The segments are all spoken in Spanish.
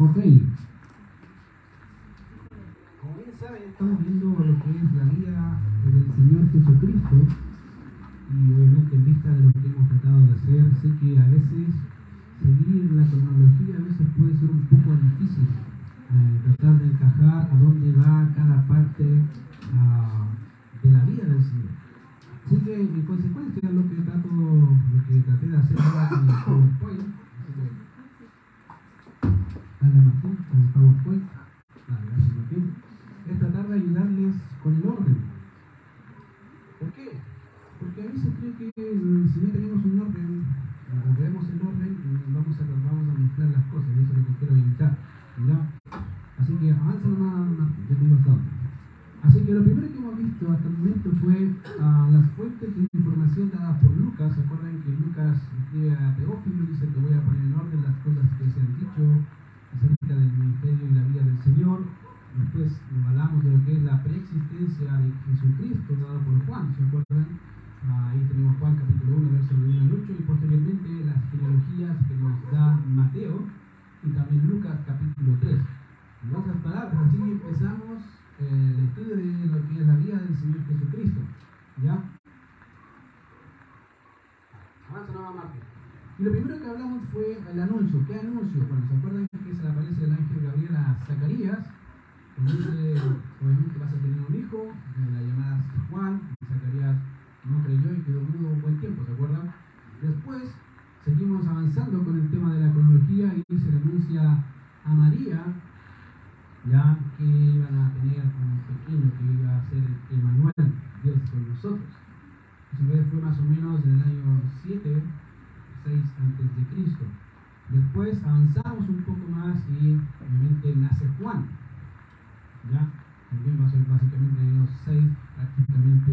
Ok. Como bien saben, estamos viendo lo que es la vida del Señor Jesucristo. Y obviamente en vista de lo que hemos tratado de hacer, sé que a veces seguir la cronología a veces puede ser un poco difícil. Eh, tratar de encajar a dónde va cada parte ah, de la vida del Señor. Así que en consecuencia lo que trato, lo que traté de hacer ahora con el PowerPoint, así que, dale Martín, con el PowerPoint, dale, gracias Martín, es tratar de ayudarles con el orden. ¿Por qué? Porque a veces creo que eh, si no tenemos un orden, o vemos el orden, eh, vamos a, vamos a mezclar las cosas, y eso es lo que quiero evitar. ¿ya? Así que avanza nomás, Martín, yo te digo hasta dónde. Así que lo primero que hemos visto hasta el momento fue ah, las fuentes de información dadas por Lucas. ¿Se acuerdan que Lucas escribe a Teófilo? Dice que voy a poner en orden las cosas que se han dicho acerca del ministerio y la vida del Señor. Después hablamos de lo que es la preexistencia de Jesucristo dado por Juan. ¿Se acuerdan? Ah, ahí tenemos Juan capítulo 1, verso 1 al 8 y posteriormente las genealogías que nos da Mateo y también Lucas capítulo 3. En otras palabras, así empezamos eh, el estudio de lo que es la vida del Señor Jesucristo. ¿Ya? Avanza no Martín. Y lo primero que hablamos fue el anuncio. ¿Qué anuncio? Bueno, ¿se acuerdan que se le aparece el ángel Gabriel a Zacarías? Dice, obviamente vas a tener un hijo, la llamada Juan, Zacarías no creyó y quedó mudo un buen tiempo, ¿se acuerdan? Después seguimos avanzando con el tema de la cronología y se le anuncia a María ya que iban a tener un pequeño que iba a ser Emanuel, Dios con nosotros. Eso fue más o menos en el año 7, 6 antes de Cristo. Después avanzamos un poco más y obviamente nace Juan. ¿Ya? También va a ser básicamente en año 6, prácticamente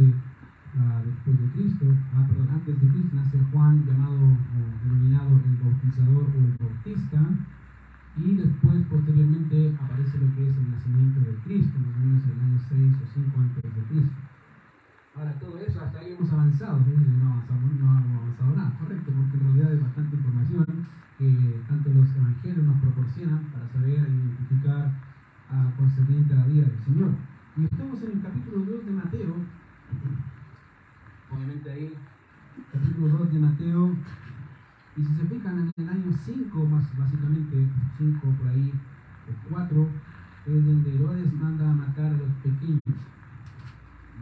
uh, después de Cristo. Ah, perdón, antes de Cristo nace Juan, llamado o denominado el bautizador o el bautista y después posteriormente aparece lo que es el nacimiento de Cristo, más o menos en el año 6 o 5 antes de Cristo. Ahora, todo eso, hasta ahí hemos avanzado, no, avanzamos, no hemos avanzado nada, correcto, porque en realidad hay bastante información que tanto los evangelios nos proporcionan para saber identificar a a la vida del Señor. Y estamos en el capítulo 2 de Mateo, obviamente ahí, capítulo 2 de Mateo, y si se fijan en el año 5, más básicamente 5 por ahí, o 4, es donde Herodes manda a matar a los pequeños.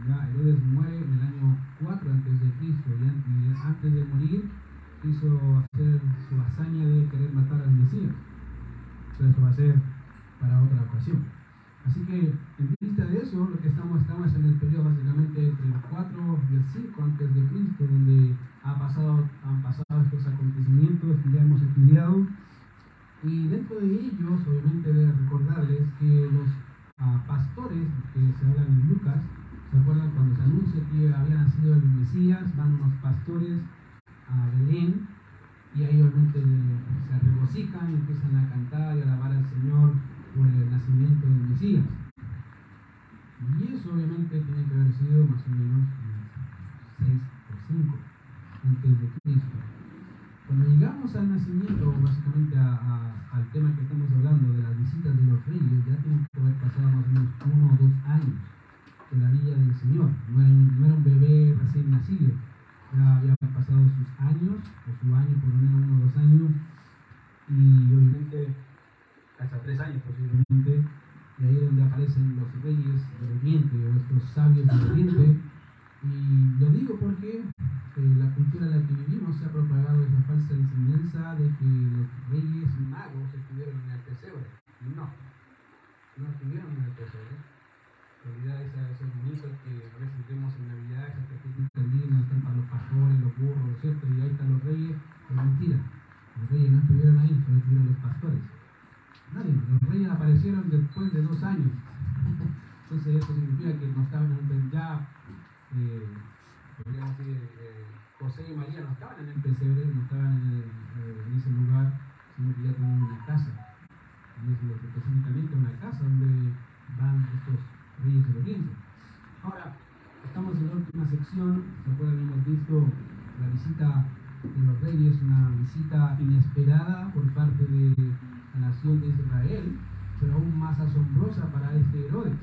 Ya, Herodes muere en el año 4 antes de Cristo, y antes de morir quiso hacer su hazaña de querer matar al Mesías. Eso va a ser para otra ocasión. Así que en vista de eso, lo que estamos, estamos en el periodo básicamente entre el 4 y el 5 antes de Cristo, donde ha pasado, han pasado estos acontecimientos que ya hemos estudiado. Y dentro de ellos, obviamente, de recordarles que los uh, pastores que se hablan en Lucas, ¿se acuerdan cuando se anuncia que había nacido el Mesías? Van unos pastores a Belén y ahí obviamente se regocijan y empiezan a cantar y a alabar al Señor por el nacimiento del Mesías. Y eso obviamente tiene que haber sido más o menos 6 o 5 antes de Cristo. Al nacimiento, básicamente al tema que estamos hablando de las visitas de los reyes, ya tienen que haber pasado más o menos uno o dos años de la vida del Señor. No era, un, no era un bebé recién nacido, ya había pasado sus años, o su año, por lo menos uno o dos años, y obviamente hasta tres años posiblemente, y ahí es donde aparecen los reyes del Oriente o estos sabios del Oriente. Y lo digo porque eh, la cultura en la que vivimos se ha propagado esa falsa enseñanza de que los reyes magos estuvieron en el pesebre. No, no estuvieron en el pesebre. En realidad esa, esos mitos que a veces vemos en Navidad, esas tarjetitas lindas, están para los pastores, los burros, ¿cierto? Y ahí están los reyes, es mentira. Los reyes no estuvieron ahí, solo estuvieron los pastores. Nadie, los después de dos años. Entonces eso significa que no estaban en ya, eh, podríamos decir, eh, José y María no estaban en el pesebre, no estaban eh, en ese lugar, sino que ya tenían una casa. Y es lo que específicamente una casa donde van estos reyes oriente. Ahora, estamos en la última sección, ¿se acuerdan? Hemos visto la visita de los reyes, una visita inesperada por parte de nación de Israel, pero aún más asombrosa para este Herodes.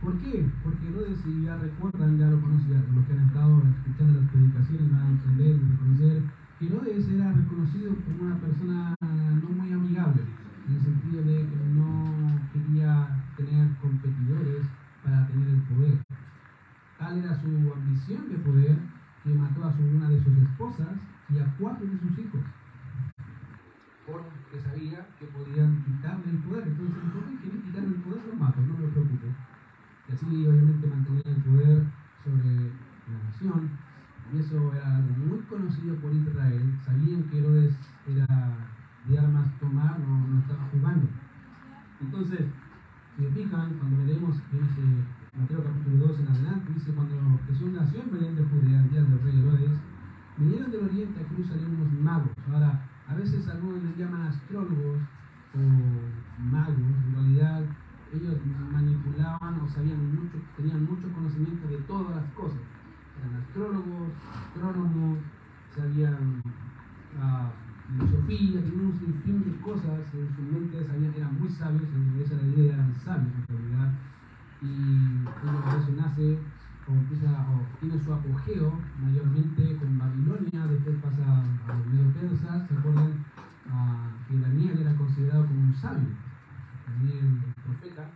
¿Por qué? Porque Herodes, si ya recuerdan, ya lo conocían, los que han estado escuchando las predicaciones van a entender y reconocer que Herodes era reconocido como una persona no muy amigable, en el sentido de que no quería tener competidores para tener el poder. Tal era su ambición de poder que mató a su, una de sus esposas y a cuatro de sus hijos, porque sabía que podían quitarle el poder. Entonces, si quieren quitarle el poder, lo mato, no me preocupe y así obviamente mantenía el poder sobre la nación. Y eso era algo muy conocido por Israel. Sabían que Herodes era de armas tomar, no, no estaba jugando. Entonces, si se fijan, cuando leemos dice Mateo capítulo 2 en adelante, dice cuando Jesús nació en Belén de Judea, el día del rey Herodes, vinieron del oriente a Jerusalén unos magos. Ahora, a veces algunos les llaman astrólogos o magos, en realidad ellos manipulaban o sabían mucho, tenían mucho conocimiento de todas las cosas. Eran astrólogos, astrónomos, sabían uh, filosofía, tenían un sinfín de cosas en su mente, eran muy sabios, esa era la idea, eran sabios en realidad. Y por eso nace o empieza o tiene su apogeo mayormente con Babilonia, después pasa a los persas, se acuerdan uh, que Daniel era considerado como un sabio. También el profeta,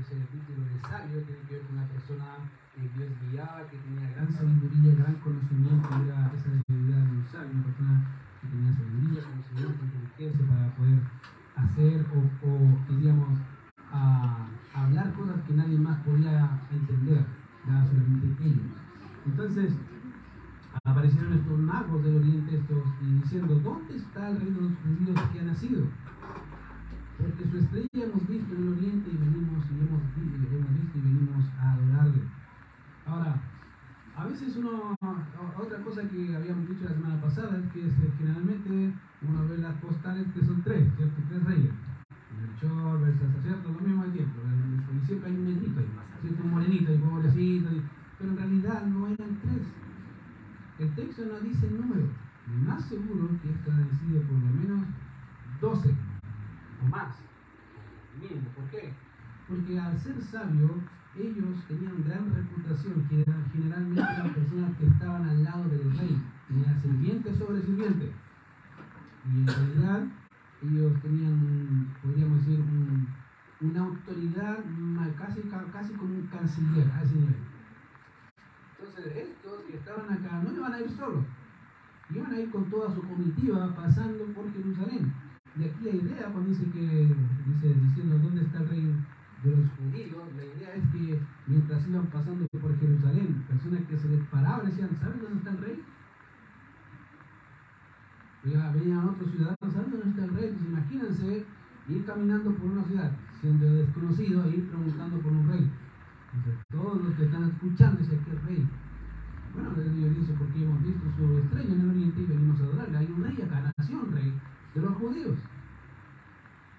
ese título de sabio tiene que ver con una persona que Dios guiaba, que tenía gran sabiduría, gran conocimiento, era esa debilidad de un sabio, una persona que tenía sabiduría, conocimiento, inteligencia para poder hacer o, o diríamos, a, hablar cosas que nadie más podía entender, nada solamente ellos. Entonces, aparecieron estos magos del oriente estos y diciendo, ¿dónde está el reino de los judíos que ha nacido? porque su estrella hemos visto en el oriente y venimos y hemos, hemos visto y venimos a adorarle. Ahora, a veces uno, otra cosa que habíamos dicho la semana pasada es que este, generalmente uno ve las postales que son tres, ¿cierto? Tres reyes. Melchor, Belsasar, ¿cierto? Lo mismo ejemplo, y siempre hay un negrito ahí, Un y pobrecito, y, pero en realidad no eran tres. El texto no dice el número. Más seguro que esto han sido por lo menos 12 más, mínimo. ¿Por qué? Porque al ser sabio, ellos tenían gran reputación, que eran generalmente las personas que estaban al lado del rey, tenían sirviente sobre sirviente. Y en realidad ellos tenían, podríamos decir, una autoridad casi, casi como un canciller a ese nivel. Entonces estos que estaban acá no iban a ir solos, iban a ir con toda su comitiva pasando por Jerusalén. Y aquí la idea, cuando dice que, dice, diciendo dónde está el rey de los judíos, la idea es que mientras iban pasando por Jerusalén, personas que se les paraban decían, ¿saben dónde está el rey? Venían otros ciudadanos, ¿saben dónde está el rey? Pues imagínense ir caminando por una ciudad, siendo desconocido, e ir preguntando por un rey. Entonces, todos los que están escuchando dicen, ¿qué rey? Bueno, Dios dice, porque hemos visto su estrella en el oriente y venimos a adorarle. Hay un rey acá, nació un rey de los judíos.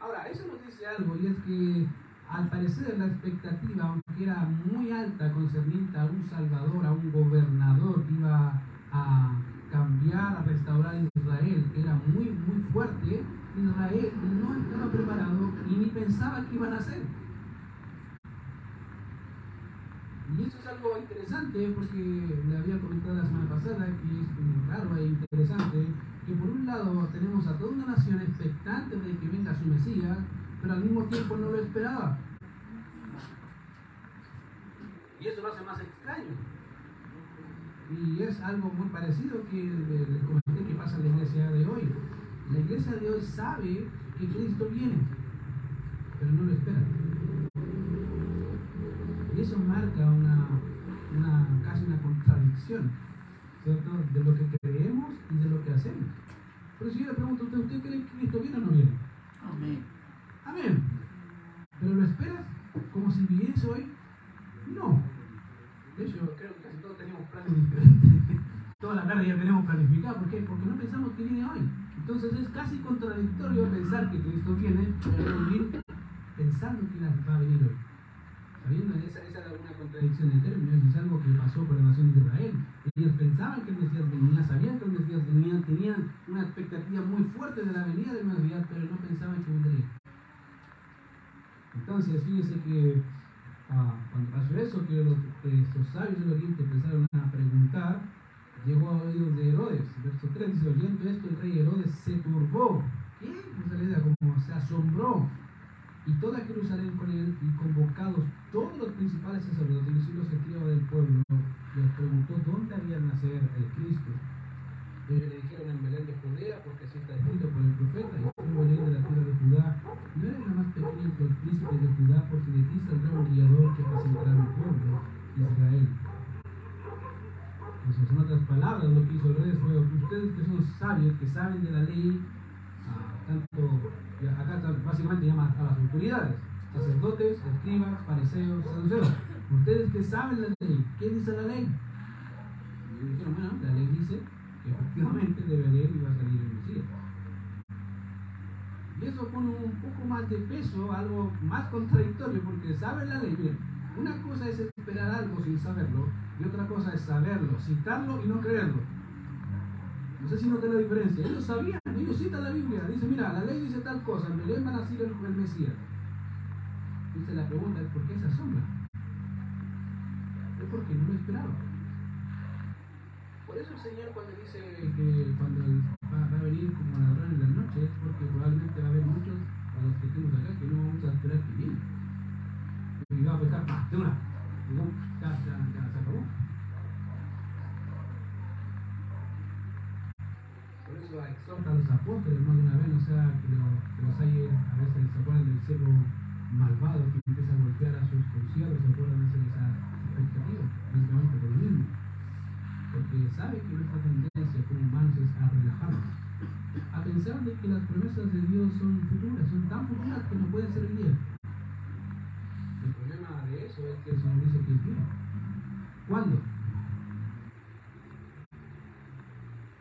Ahora, eso nos dice algo y es que al parecer la expectativa, aunque era muy alta concerniente a un salvador, a un gobernador que iba a cambiar, a restaurar Israel, era muy, muy fuerte, Israel no estaba preparado y ni pensaba que iban a hacer. Y eso es algo interesante porque le había comentado la semana pasada que es raro e interesante que por un lado tenemos a toda una nación expectante de que venga su Mesías, pero al mismo tiempo no lo esperaba. Y eso lo hace más extraño. Y es algo muy parecido que les comenté que pasa en la iglesia de hoy. La iglesia de hoy sabe que Cristo viene, pero no lo espera. Y eso marca una, una casi una contradicción de lo que creemos y de lo que hacemos. Pero si yo le pregunto a usted, ¿usted cree que Cristo viene o no viene? Amén. Amén. ¿Pero lo esperas como si viniese hoy? No. De hecho, creo que casi todos tenemos planes diferentes. Ya tenemos planificado. ¿Por qué? Porque no pensamos que viene hoy. Entonces es casi contradictorio pensar que Cristo viene, pero vivir pensando que va a venir hoy. Sabiendo esa, esa era una contradicción de términos, es algo que pasó por la nación de Israel. Ellos pensaban que el Mesías venía, sabían que el Mesías venía, tenían una expectativa muy fuerte de la venida del Mesías, pero no pensaban que vendría. Entonces, fíjense que ah, cuando pasó eso, que, los, que sabios del Oriente empezaron a preguntar, llegó a oídos de Herodes. Verso 3 dice, oyendo esto, el rey Herodes se turbó. ¿Qué? Idea, como se asombró y toda Jerusalén con él, y convocados todos los principales sacerdotes y los escribas del pueblo, les preguntó dónde había nacer el Cristo. Ellos le dijeron en Belén de Judea, porque así está escrito por el profeta, y tú Belén de la tierra de Judá, no eres la más pequeña entre los príncipes de Judá, porque de ti saldrá un guiador que apacentará mi pueblo, Israel. Entonces, en otras palabras, lo que hizo Herodes fue, ustedes que son sabios, que saben de la ley, ah, tanto acá básicamente llama a las autoridades, sacerdotes, escribas, fariseos, saduceos. Ustedes que saben la ley, ¿qué dice la ley? Y dijeron, bueno, la ley dice que efectivamente de Belén iba a salir el Mesías. Y eso pone un poco más de peso, algo más contradictorio, porque saben la ley. Bien, una cosa es esperar algo sin saberlo, y otra cosa es saberlo, citarlo y no creerlo. No sé si notan la diferencia. Ellos sabían, ellos citan la Biblia. Dice, mira, la ley dice tal cosa, en Belén va a nacer el, el Mesías. Dice la pregunta es, ¿por qué se asombra? Es porque no lo esperaba. Por eso el Señor cuando dice que cuando va, a venir como a ladrón en la noche, es porque probablemente va a haber muchos, a los que estemos acá, que no vamos a esperar que viene. Y va a pescar, ¡pah! De una. Y no, ya, ya, ya se acabó. Por eso exhorta a los apóstoles más de una vez, o sea, que, lo, que los hay, a veces se acuerdan del cielo malvado que empieza a golpear a sus conciertos, se acuerdan de esa expectativa, básicamente por lo mismo. Porque sabe que nuestra tendencia como humanos es a relajarnos, a pensar de que las promesas de Dios son futuras, son tan futuras que no pueden ser hoy día. El problema de eso es que el Señor dice que viene. ¿Cuándo?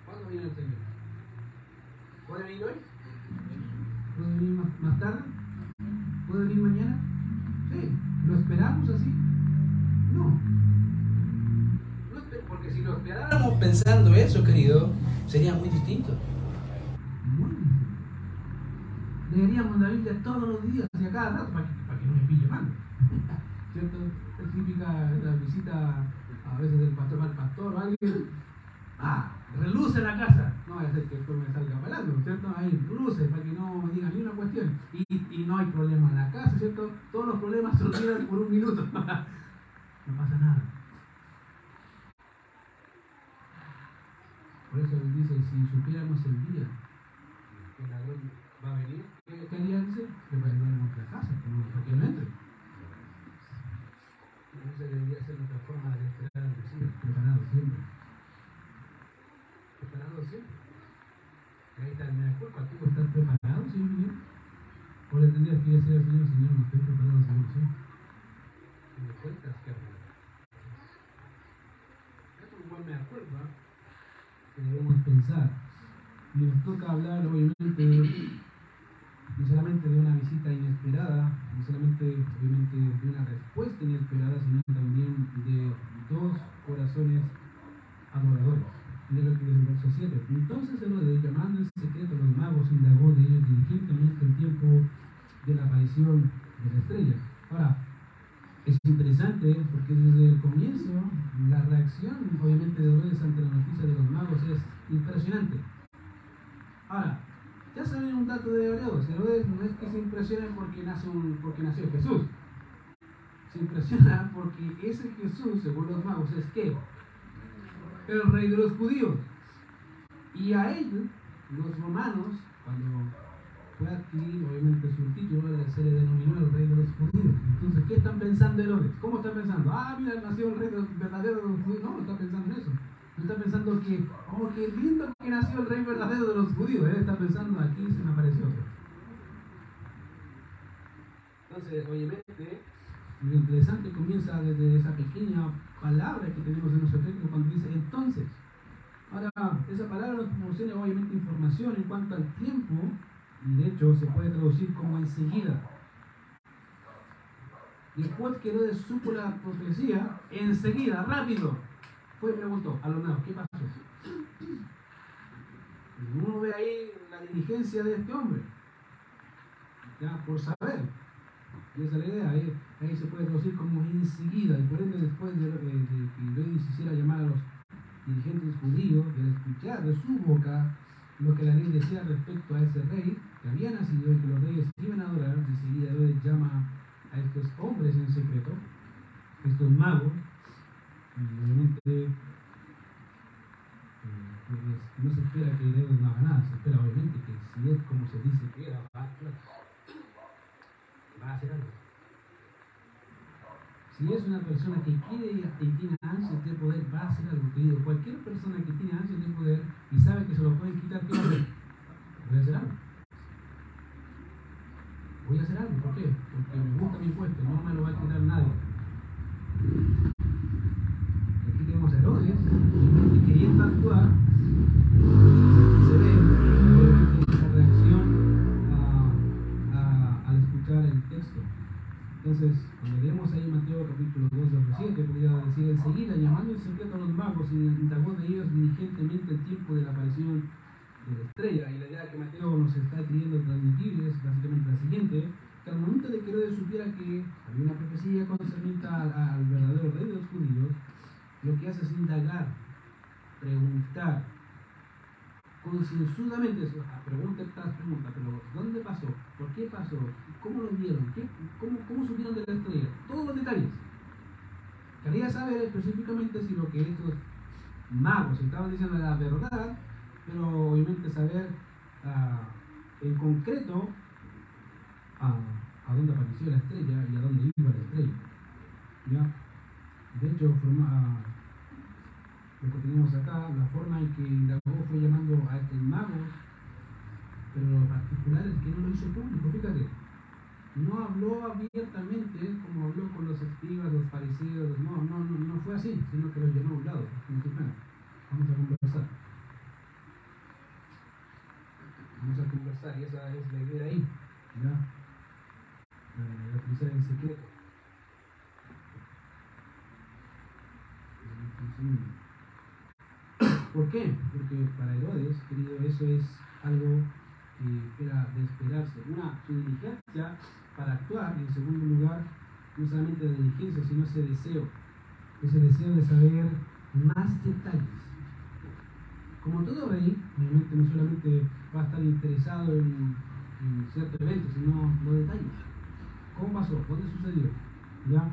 ¿Cuándo viene el Señor? ¿Puede venir hoy? ¿Puede venir más, tarde? ¿Puede venir mañana? Sí. ¿Lo esperamos así? No. Porque si lo esperáramos pensando eso, querido, sería muy distinto. Muy distinto. Leeríamos la Biblia todos los días y a cada rato para que, para que no me pille mal. ¿Cierto? Es típica la visita a veces del pastor al pastor o alguien. Ah, reluce la casa. No es el que después me salga bailando, ¿cierto? Ahí, luce para que no me digan ni una cuestión. Y, y no hay problema en la casa, ¿cierto? Todos los problemas se olvidan por un minuto. no pasa nada. Por eso él dice, si supiéramos el día que el va a venir, ¿qué, día dice? Que va a venir a nuestra casa, que no entre. Esa debería ser nuestra forma de esperar al Mesías, preparado siempre. Preparado siempre. Ahí está el mea culpa, ¿tú estás preparado, Señor? O le tendrías que decir al Señor, Señor, no estoy preparado, Señor, sí. Y me cuentas que hago. Es un buen mea culpa que debemos pensar. Y nos toca hablar, obviamente, no solamente de una visita inesperada, no solamente, obviamente, de una respuesta inesperada, sino también de dos corazones adoradores. Mira lo que dice el verso 7. Entonces Herodes, llamando en secreto a los magos, indagó de ellos diligentemente el tiempo de la aparición de la estrella. Ahora, es interesante porque desde el comienzo la reacción, obviamente, de Herodes ante la noticia de los magos es impresionante. Ahora, ya saben un dato de Herodes. Herodes no es que se impresione porque, nace un, porque nació Jesús. Se impresiona porque ese Jesús, según los magos, es que el rey de los judíos. Y a él, los romanos, cuando fue adquirir obviamente su título, se le denominó el rey de los judíos. Entonces, ¿qué están pensando Herodes? ¿Cómo están pensando? Ah, mira, nació el rey de los- de los judíos. No, no está pensando en eso. No está pensando que, oh, qué lindo que nació el rey verdadero de los judíos. Él está pensando, aquí se me apareció otro. Entonces, obviamente, lo interesante comienza desde esa pequeña palabra que tenemos en nuestro texto cuando dice entonces. Ahora, esa palabra nos proporciona obviamente información en cuanto al tiempo, y de hecho se puede traducir como enseguida. Después que Herodes supo la profecía, enseguida, rápido, fue y preguntó a los magos, ¿qué pasó? Uno ve ahí la diligencia de este hombre, ya por saber. Esa es la idea, ahí, ahí se puede traducir como enseguida, y por ende después de, de, de que Herodes hiciera llamar a los dirigentes judíos al escuchar de su boca lo que la ley decía respecto a ese rey que había nacido y que los reyes iban a adorar, enseguida Herodes llama a estos hombres en secreto, estos magos, y obviamente eh, pues, no se espera que Herodes no haga nada, se espera obviamente que si es como se dice que era, va a hacer algo. Si es una persona que quiere y tiene ansias de poder, va a hacer algo. Querido, cualquier persona que tiene ansias de poder y sabe que se lo pueden quitar, ¿qué va? Voy a hacer algo. Voy a hacer algo. ¿Por qué? Porque me gusta mi puesto, no me lo va a quitar nadie. Herodes, que queriendo actuar, se ve obviamente esa reacción a, a, al escuchar el texto. Entonces, cuando leemos ahí Mateo capítulo 2, verso 7, podría decir enseguida, llamando en secreto a los magos, y indagó de ellos diligentemente el tiempo de la aparición de la estrella. Y la idea que Mateo nos está queriendo transmitir es básicamente la siguiente, que al momento de que Herodes supiera que había una profecía concerniente al, al verdadero rey de los judíos, lo que hace es indagar, preguntar, concienzudamente, pregunta estas preguntas, pero ¿dónde pasó? ¿Por qué pasó? ¿Cómo lo vieron? ¿Qué, cómo, ¿Cómo subieron de la estrella? Todos los detalles. Quería saber específicamente si lo que estos magos estaban diciendo era verdad, pero obviamente saber uh, en concreto uh, a dónde apareció la estrella y a dónde iba la estrella. ¿Ya? De hecho, forma, lo que tenemos acá, la forma en que indagó fue llamando a estos magos, pero lo particular es que no lo hizo público, fíjate. No habló abiertamente como habló con los escribas, los fariseos, no, no, no, no fue así, sino que los llamó a un lado. Vamos a conversar. Vamos a conversar y esa es la idea ahí. ¿ya? Eh, utilizar en secreto. ¿Por qué? Porque para Herodes, querido, eso es algo que era de esperarse. Una, su diligencia para actuar, y en segundo lugar, no solamente la diligencia, sino ese deseo, ese deseo de saber más detalles. Como todo rey, obviamente no solamente va a estar interesado en, en cierto evento, sino los detalles. ¿Cómo pasó? ¿Dónde sucedió? ¿Ya?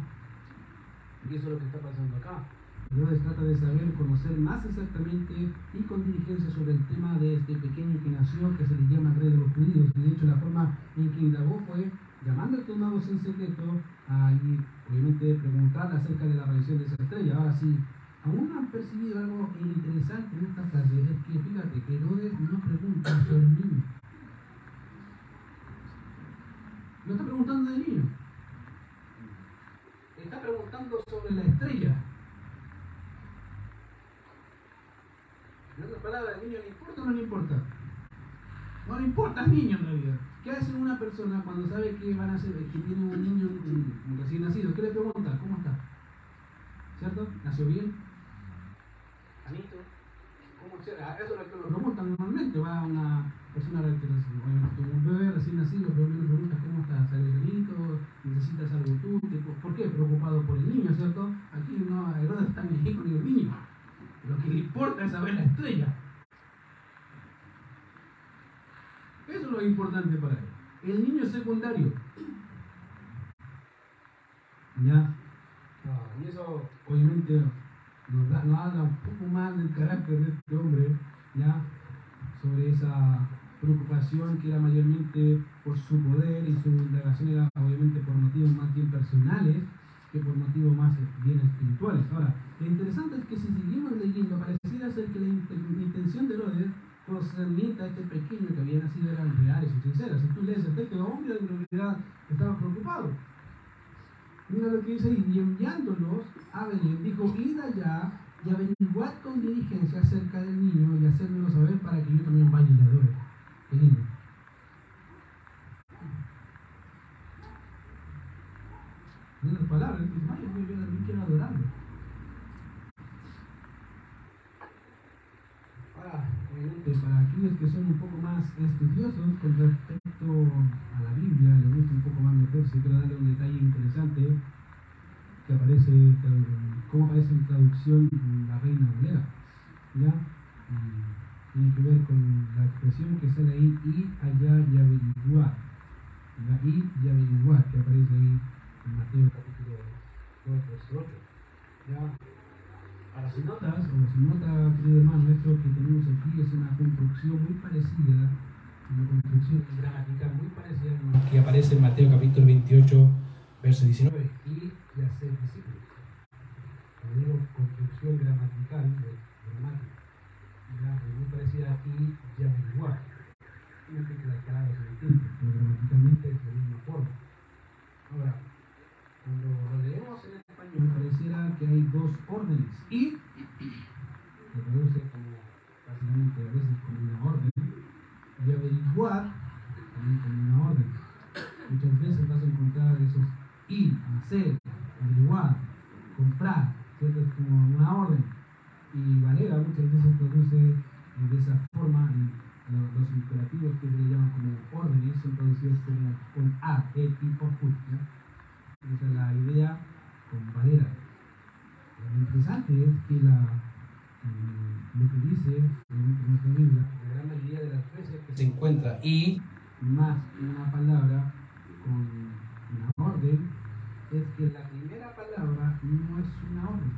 Y eso es lo que está pasando acá. Herodes trata de saber, conocer más exactamente y con diligencia sobre el tema de este pequeño que nació, que se le llama rey de los judíos. De hecho la forma en que indagó fue llamando a estos magos en secreto a y obviamente preguntar acerca de la aparición de esa estrella. Ahora sí, aún han percibido algo interesante en esta frase, es que fíjate que Herodes no pregunta sobre el niño. No está preguntando del niño. Está preguntando sobre la estrella. Palabras, ¿al niño le importa o no le importa? No le importa al niño en realidad. ¿Qué hace una persona cuando sabe que van a ser, que tiene un niño un recién nacido? ¿Qué le pregunta? ¿Cómo está? ¿Cierto? ¿Nació bien? ¿Anito? ¿Cómo se Eso es lo que lo preguntan normalmente. Va a una persona que tuvo un bebé recién nacido, pero le preguntas cómo está, ¿sale sanito? ¿Necesitas algo tú? ¿Por qué? Preocupado por el niño, ¿cierto? Aquí no, Herodes está en México ni el niño. Lo que le importa es saber la estrella. Eso es lo importante para él. El niño secundario. ¿Ya? y eso obviamente nos, da, nos habla un poco más del carácter de este hombre, ¿ya? Sobre esa preocupación que era mayormente por su poder y su indagación era obviamente por motivos más bien personales que por motivos más bien espirituales. Ahora, lo interesante es que si seguimos leyendo, pareciera ser que la intención de Herodes concerniente a este pequeño que había nacido eran reales y sinceras. Si tú lees el texto, hombre en realidad estaba preocupado. Mira lo que dice ahí, y enviándolos a Belén, dijo, id allá y averiguad con diligencia acerca del niño y hacérmelo saber para que yo también vaya y le adore. Vaya, yo, también quiero adorarlo. Ahora, obviamente, para aquellos que son un poco más estudiosos con respecto a la Biblia, les gusta un poco más meterse, quiero darle un detalle interesante que aparece, cómo aparece en traducción la Reina Valera. ¿Ya? Y tiene que ver con la expresión que sale ahí, ir allá y averiguar. La ir y averiguar, que aparece ahí en Mateo capítulo 2, verso 8. ¿Ya? Para si notas, o si nota, querido hermano, esto que tenemos aquí es una construcción muy parecida, una construcción gramatical muy parecida a lo que aparece en Mateo capítulo 28, verso 19, y y hacer discípulos. Digo construcción gramatical, de gramática, ya, muy parecida aquí y averiguar. No que las palabras son distintas, pero gramaticalmente es de la misma forma. Ahora, cuando lo leemos en español, pareciera que hay dos órdenes. Y se traduce como, básicamente, a veces como una orden. Y averiguar también como una orden. Muchas veces vas a encontrar esos ir, hacer, averiguar, comprar, ¿cierto? Es como una orden. Y Valera muchas veces produce de esa forma y los, los imperativos que se llaman como órdenes son producidos con A, E, I, O, U. Esa es la idea con Valera. Lo interesante es que eh, lo que dice en nuestra Biblia, la gran mayoría de las veces que se encuentra y más una palabra con una orden, es que la primera palabra no es una orden.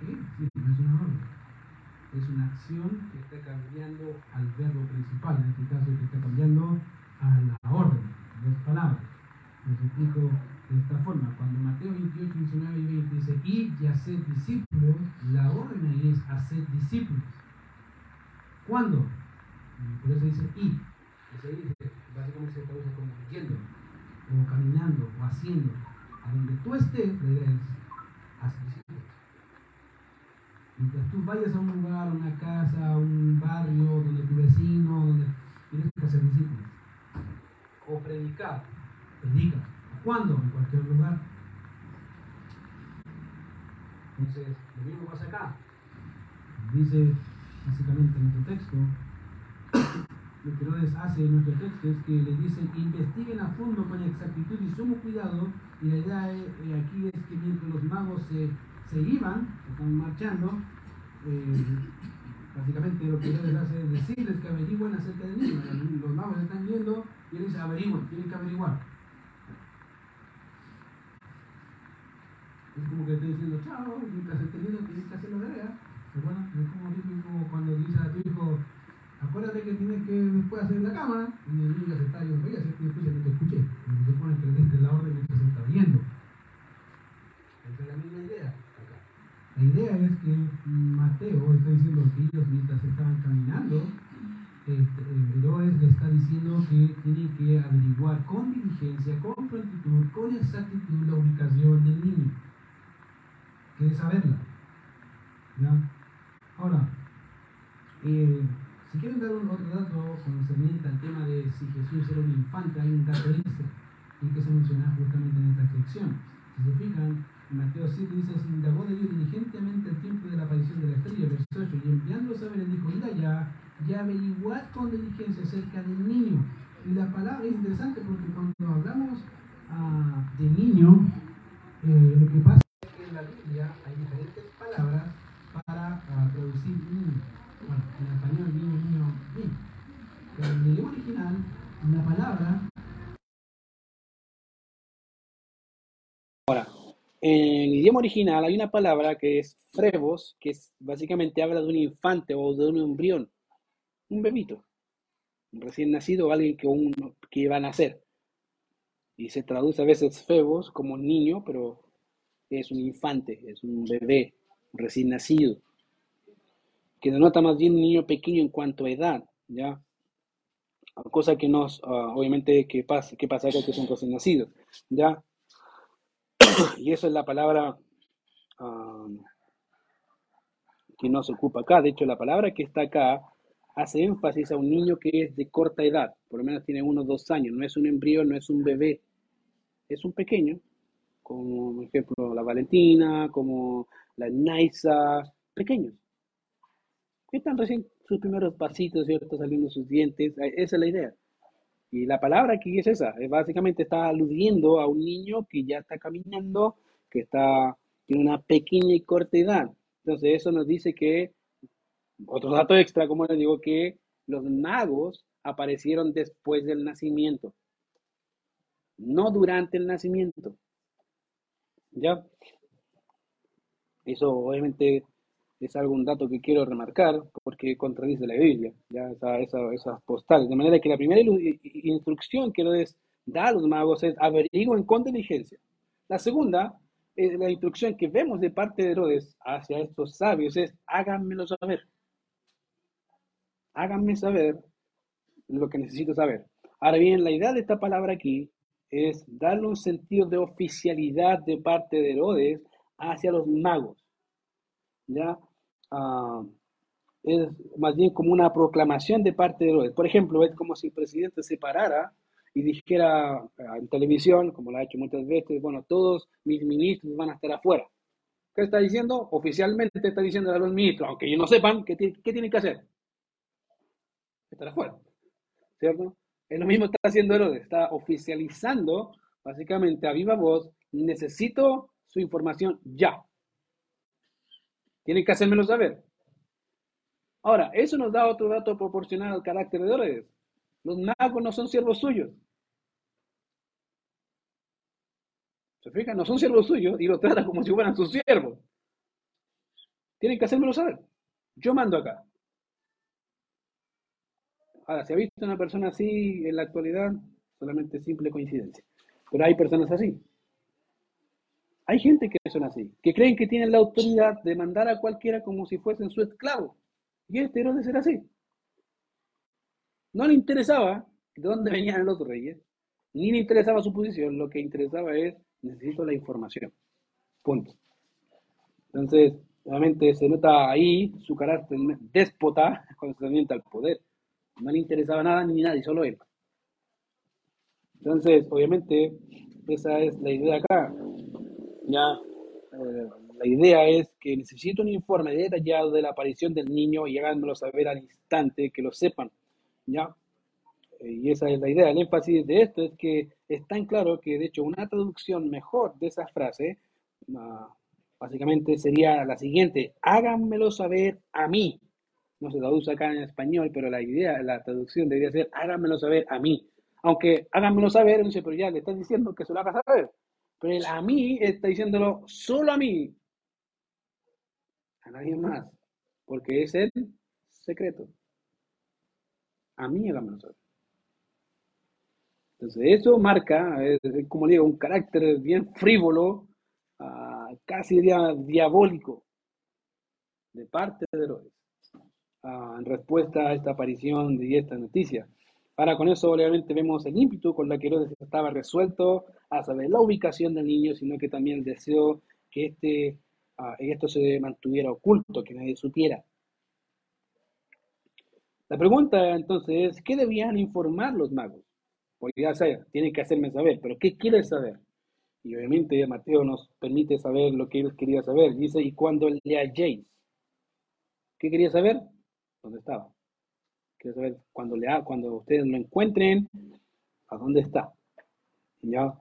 ¿Qué? Sí, no es una orden. Es una acción que está cambiando al verbo principal, en este caso que está cambiando a la orden, dos palabras. Les explico de esta forma. Cuando Mateo 28, 19 y 20 dice, y y hacer discípulos, la orden es hacer discípulos. ¿Cuándo? Por eso dice y. Eso ahí dice, básicamente se traduce como yendo, o caminando, o haciendo. A donde tú estés, la idea hacer discípulos. Mientras tú vayas a un lugar, a una casa, un barrio, donde tu vecino, donde tienes que hacer discípulos. O predicar, predica. ¿Cuándo? En cualquier lugar. Entonces, lo mismo pasa acá. Dice básicamente en nuestro texto, lo que Herodes hace en nuestro texto es que le dicen investiguen a fondo con exactitud y sumo cuidado y la idea aquí es que mientras los magos se, se iban, están marchando, eh, básicamente lo que Herodes hace es decirles que averigüen acerca del niño. Los magos están viendo y él dice averigüen, tienen que averiguar. Es como que estoy diciendo chao, mientras esté viendo tienes que hacer la tarea. Pero bueno, es como típico cuando dices a tu hijo, acuérdate que tienes que después hacer la cámara, y el niño se está, yo voy a hacer que no te escuché. Y se que le diste la orden mientras se está viendo. Esa es la misma idea. La idea es que Mateo está diciendo que ellos mientras estaban caminando, este, Herodes le está diciendo que tienen que averiguar con diligencia, con prontitud, con exactitud la ubicación del niño. Que saberla. ¿Ya? Ahora, eh, si quieren dar un otro dato concerniente al tema de si Jesús era un infante, hay un dato extra y que se menciona justamente en esta sección. Si se fijan, Mateo 7 dice, se indagó de ellos diligentemente el tiempo de la aparición de la estrella, verso 8, y enviándolos a ver, dijo, id allá y averiguad con diligencia acerca del niño. Y la palabra es interesante porque cuando hablamos ah, de niño, eh, lo que pasa es que en la Biblia hay diferentes para traducir niño. Bueno, en español niño, niño, niño. Pero en el idioma original, la palabra Ahora, en el idioma original hay una palabra que es frevos, que es, básicamente habla de un infante o de un embrión, un bebito, un recién nacido o alguien que, un, que va a nacer. Y se traduce a veces febos como niño, pero es un infante, es un bebé, recién nacido, que denota más bien un niño pequeño en cuanto a edad, ¿ya? Cosa que nos, ah, obviamente, que pasa, que pasa acá que son recién nacidos, ¿ya? Y eso es la palabra que no se ocupa acá. De hecho, la palabra que está acá hace énfasis a un niño que es de corta edad, por lo menos tiene uno o dos años, no es un embrión, no es un bebé, es un pequeño, como por ejemplo la Valentina, como la Naisa, pequeños. Que están recién sus primeros pasitos, ¿cierto? Saliendo sus dientes. Esa es la idea. Y la palabra aquí es esa. Básicamente está aludiendo a un niño que ya está caminando, que está, tiene una pequeña y corta edad. Entonces eso nos dice que, otro dato extra, como les digo, que los magos aparecieron después del nacimiento, no durante el nacimiento. ¿Ya? Eso obviamente es algún dato que quiero remarcar porque contradice la Biblia, ya esa, esas postales. De manera que la primera instrucción que les da a los magos es averigüen con diligencia. La segunda, es la instrucción que vemos de parte de Herodes hacia estos sabios es háganmelo saber. Háganme saber lo que necesito saber. Ahora bien, la idea de esta palabra aquí es darle un sentido de oficialidad de parte de Herodes hacia los magos. ¿Ya? Ah, es más bien como una proclamación de parte de Herodes. Por ejemplo, es como si el presidente se parara y dijera ah, en televisión, como lo ha hecho muchas veces, bueno, todos mis ministros van a estar afuera. ¿Qué está diciendo? Oficialmente está diciendo a los ministros, aunque ellos no sepan, ¿qué, qué tienen que hacer? Estar afuera. ¿Cierto? Es lo mismo está haciendo Herodes, está oficializando básicamente a viva voz, necesito su información ya. Tienen que hacérmelo saber. Ahora, eso nos da otro dato proporcional al carácter de Herodes. Los magos no son siervos suyos. ¿Se fijan? No son siervos suyos y los trata como si fueran sus siervos. Tienen que hacérmelo saber. Yo mando acá. Ahora, ¿se ha visto una persona así en la actualidad? Solamente simple coincidencia. Pero hay personas así. Hay gente que son así, que creen que tienen la autoridad de mandar a cualquiera como si fuesen su esclavo. Y este de ser así. No le interesaba de dónde venían los reyes, ni le interesaba su posición, lo que interesaba es, necesito la información. Punto. Entonces, obviamente se nota ahí su carácter déspota cuando se al poder. No le interesaba nada ni nadie, solo él. Entonces, obviamente, esa es la idea acá. Ya, eh, la idea es que necesito un informe detallado de la aparición del niño y háganmelo saber al instante, que lo sepan. ¿ya? Eh, y esa es la idea. El énfasis de esto es que es tan claro que, de hecho, una traducción mejor de esa frase ah, básicamente sería la siguiente: háganmelo saber a mí. No se traduce acá en español, pero la idea, la traducción debería ser háganmelo saber a mí. Aunque háganmelo saber, dice, pero ya le están diciendo que se lo haga saber. Pero el a mí está diciéndolo solo a mí a nadie más, porque es el secreto. A mí háganmelo saber. Entonces, eso marca, como digo, un carácter bien frívolo, ah, casi diabólico, de parte de Herodes, ah, en respuesta a esta aparición de esta noticia. Ahora, con eso, obviamente, vemos el ímpetu con la que Herodes estaba resuelto a saber la ubicación del niño, sino que también el deseo que este esto se mantuviera oculto, que nadie supiera. La pregunta entonces es, ¿qué debían informar los magos? Porque ya sea, tienen que hacerme saber, pero ¿qué quiere saber? Y obviamente Mateo nos permite saber lo que ellos querían saber. Dice, y cuando le halléis, ¿qué quería saber? ¿Dónde estaba? Quería saber cuando, le, cuando ustedes lo encuentren, ¿a dónde está? ¿Ya?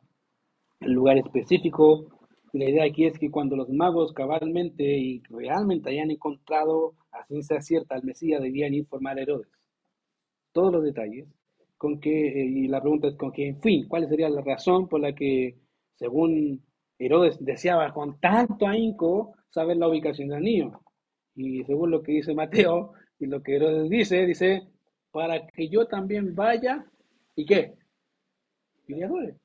El lugar específico la idea aquí es que cuando los magos cabalmente y realmente hayan encontrado a ciencia cierta al Mesías, debían informar a Herodes. Todos los detalles. Con que, eh, y la pregunta es con que, en fin, ¿cuál sería la razón por la que, según Herodes, deseaba con tanto ahínco saber la ubicación del niño? Y según lo que dice Mateo y lo que Herodes dice, dice, para que yo también vaya y qué? Y le adore.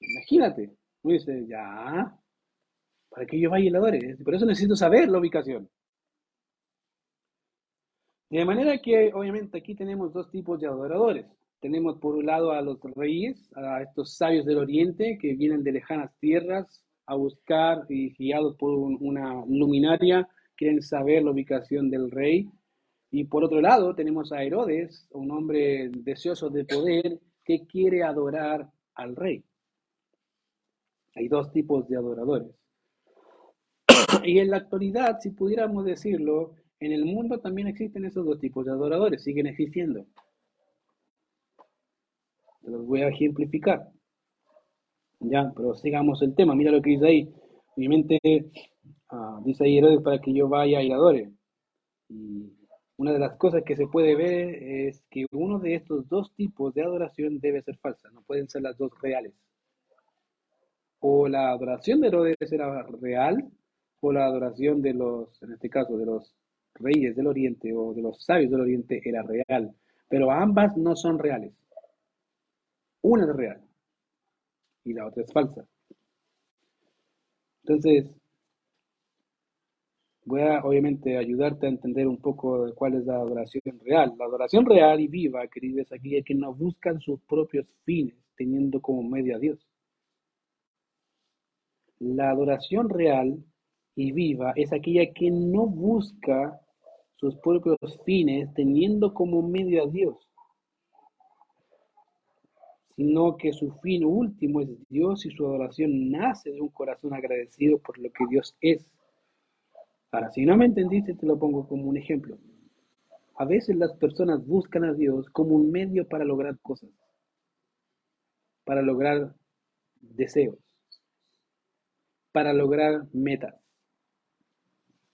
Imagínate. Ya, ¿para qué yo vaya y la adore? Por eso necesito saber la ubicación. De manera que, obviamente, aquí tenemos dos tipos de adoradores. Tenemos por un lado a los reyes, a estos sabios del oriente que vienen de lejanas tierras a buscar y guiados por una luminaria, quieren saber la ubicación del rey. Y por otro lado tenemos a Herodes, un hombre deseoso de poder que quiere adorar al rey. Hay dos tipos de adoradores. y en la actualidad, si pudiéramos decirlo, en el mundo también existen esos dos tipos de adoradores, siguen existiendo. los voy a ejemplificar. Ya, pero sigamos el tema. Mira lo que dice ahí. Obviamente, uh, dice ahí Herodes para que yo vaya y adore. Y una de las cosas que se puede ver es que uno de estos dos tipos de adoración debe ser falsa, no pueden ser las dos reales. O la adoración de Herodes era real, o la adoración de los, en este caso, de los reyes del Oriente o de los sabios del Oriente era real. Pero ambas no son reales. Una es real y la otra es falsa. Entonces, voy a obviamente ayudarte a entender un poco de cuál es la adoración real. La adoración real y viva, queridos, es aquella que no buscan sus propios fines, teniendo como medio a Dios. La adoración real y viva es aquella que no busca sus propios fines, teniendo como medio a Dios, sino que su fin último es Dios y su adoración nace de un corazón agradecido por lo que Dios es Ahora, si no me entendiste, te lo pongo como un ejemplo. A veces las personas buscan a Dios como un medio para lograr cosas, para lograr deseos, para lograr metas.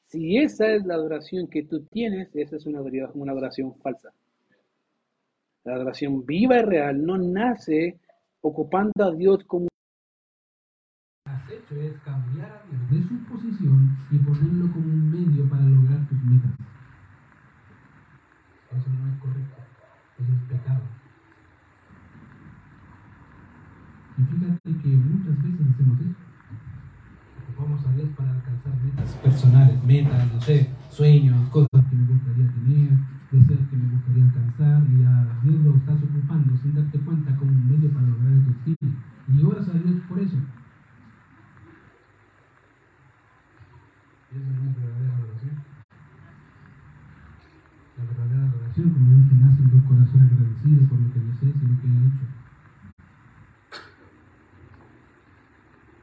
Si esa es la adoración que tú tienes, esa es una adoración, falsa. La adoración viva y real no nace ocupando a Dios como hecho es cambiar a Dios de su posición y ponerlo como un medio para lograr tus metas. Eso no es correcto, eso es pecado. Y fíjate que muchas veces hacemos eso. Ocupamos a Dios para alcanzar metas personales, metas, no sé, sueños, cosas que me gustaría tener, deseos que me gustaría alcanzar, y a Dios lo estás ocupando sin darte cuenta como un medio para lograr tus fines. Y oras a Dios por eso. esa no es verdadera adoración. La verdadera adoración, como dije, nace de un corazón agradecido por lo que Dios es y lo que ha hecho.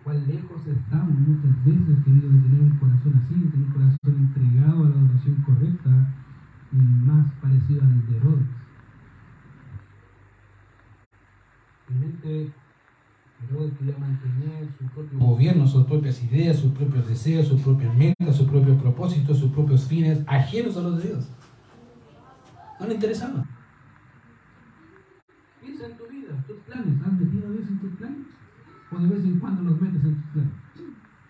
Cuán lejos estamos muchas veces, querido, de tener un corazón así, de tener un corazón entregado a la adoración correcta y más parecido al de Herodes. Mi mente Herodes quería mantener su propio gobierno, sus propias ideas, sus propios deseos, sus propias metas, sus propios propósitos, sus propios fines, ajenos a los de Dios. No le interesaba. Piensa en tu vida, tus planes. ¿Has De vez en cuando los metes en tus planes.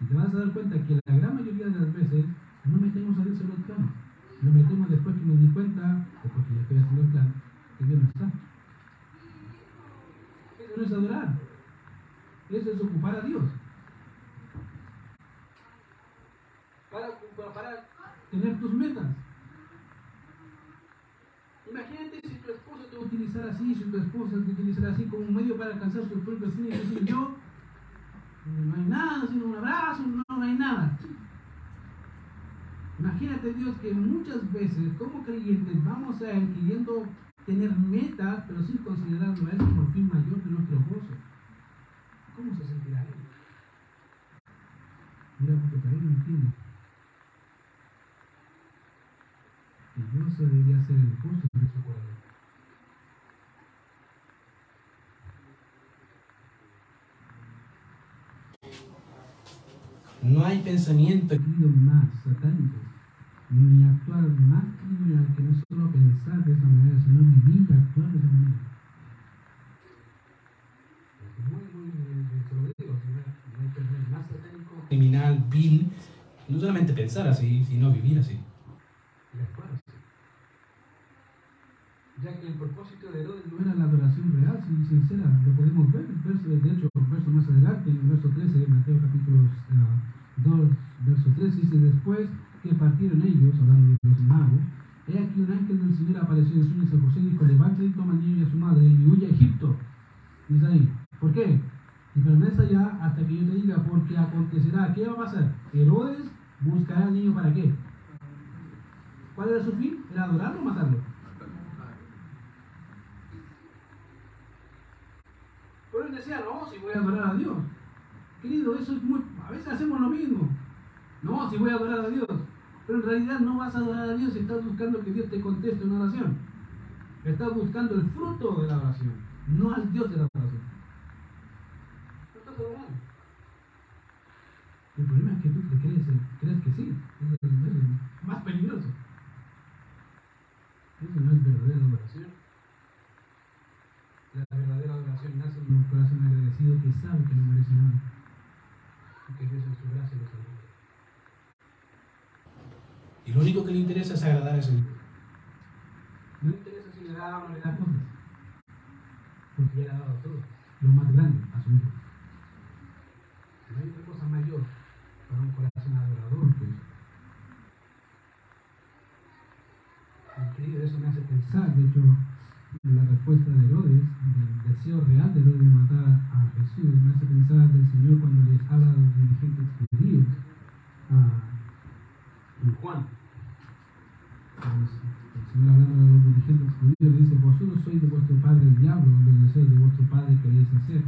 Y te vas a dar cuenta que la gran mayoría de las veces no metemos a Dios en los planes. Lo metemos después que nos di cuenta, o porque ya estoy haciendo el plan, que Dios no está. Eso no es adorar. Eso es ocupar a Dios. Para, para tener tus metas. Imagínate si tu esposo te va a utilizar así, si tu esposa te utilizar así como un medio para alcanzar sus propios fines. Yo, no hay nada, sino un abrazo, no, hay nada. Imagínate Dios que muchas veces como creyentes vamos a ir queriendo tener metas, pero sin considerarlo a Él como fin mayor de nuestro gozo. ¿Cómo se sentirá él? Mira, porque para él no entiende. Y Dios debería ser el gozo de su corazón. No hay pensamiento más satánico, ni actuar más criminal que no solo pensar de esa manera, sino vivir y actuar de esa manera. criminal, vil, no solamente pensar así, sino vivir así. Ya que el propósito de Herodes no era la adoración real, sino sincera, lo podemos ver, verso, de hecho, verso más adelante, en el verso 13 de Mateo capítulo 2, eh, verso 3, dice, después que partieron ellos, hablando de los magos, he aquí un ángel del Señor apareció en sueños a José y dijo, levante y toma al niño y a su madre y huye a Egipto. Dice ahí, ¿por qué? y permanece allá hasta que yo te diga, porque acontecerá, ¿qué va a pasar? Herodes buscará al niño para qué? ¿Cuál era su fin? ¿Era adorarlo o matarlo? Él decía, no, si voy a adorar a Dios. Querido, eso es muy... A veces hacemos lo mismo. No, si voy a adorar a Dios. Pero en realidad no vas a adorar a Dios si estás buscando que Dios te conteste una oración. Estás buscando el fruto de la oración, no al Dios de la oración. No estás adorando. El problema es que tú te crees, crees que sí. Es, es más peligroso. Eso no es verdadera adoración. La verdadera adoración nace en un corazón agradecido que sabe que no merece nada. Y que Dios en su gracia lo salva. Y lo único que le interesa es agradar a ese Dios. No le interesa si le da o no le da cosas. Porque ya le ha dado todo. Lo más grande a su hijo. No hay otra cosa mayor para un corazón adorador que eso. Eso me hace pensar, de hecho, la respuesta de Herodes, del deseo real de Herodes de matar a Jesús, me hace pensar del Señor cuando les habla a los dirigentes judíos. a en Juan. Queréis hacer.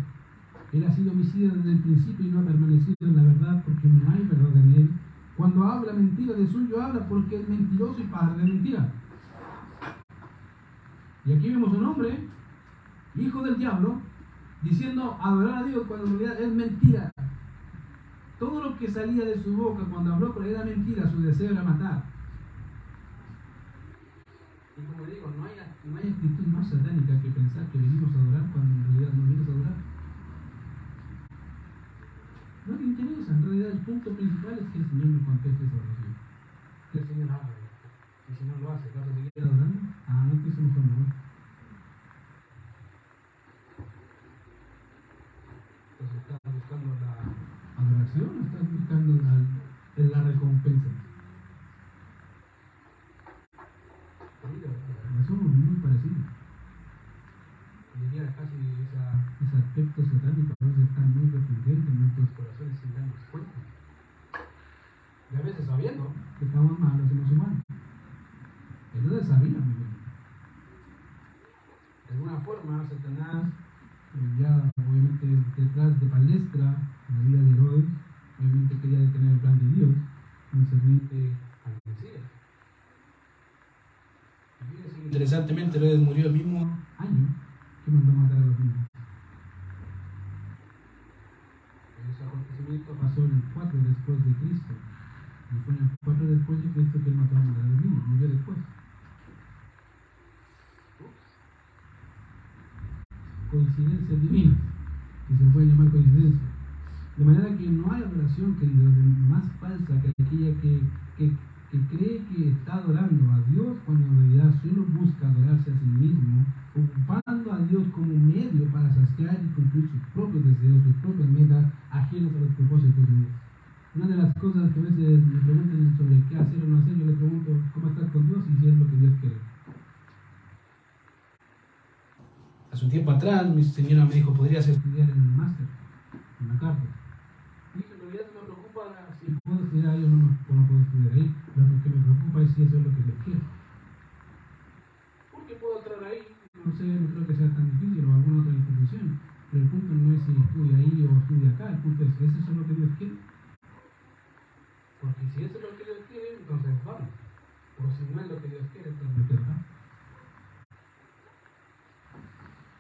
Él ha sido homicida desde el principio y no ha permanecido en la verdad porque no hay verdad en él. Cuando habla mentira de suyo, habla porque es mentiroso y padre de mentira. Y aquí vemos un hombre, hijo del diablo, diciendo adorar a Dios cuando en realidad es mentira. Todo lo que salía de su boca cuando habló era mentira, su deseo era matar. Como digo, no hay, no hay actitud más satánica que pensar que venimos a adorar cuando en realidad no vienes a adorar. No te interesa, en realidad el punto principal es que el Señor me conteste esa oración. Que el Señor haga esto. Y si no lo hace, ¿vas a seguir adorando? Ah, no te hizo mejor no. Entonces estás buscando la adoración o estás buscando la, la recompensa.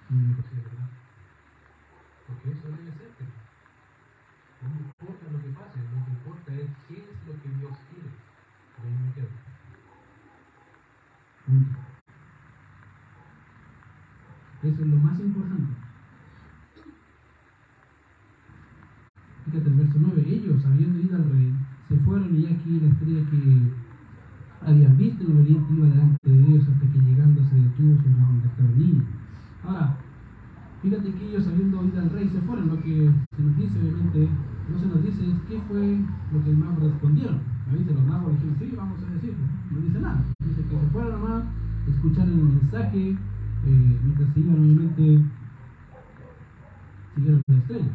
No me considero verdad. Porque eso debe ser, no importa lo que pase, lo que importa es qué es lo que Dios quiere. Ahí me. Eso es lo más importante. Fíjate el verso 9. Ellos, habiendo ido al rey, se fueron y aquí la estrella que habían visto en el oriente iba delante de ellos hasta que llegando se detuvo sobre donde estaba el niño. Ahora, fíjate que ellos habiendo ido al rey se fueron. Lo que se nos dice, obviamente, no se nos dice es qué fue lo que magos respondieron. Me dice, los magos dijeron, sí, vamos a decirlo. No dice nada. Dice que se fueron nomás, escucharon el mensaje, eh, mientras se iban, obviamente, siguieron la estrella.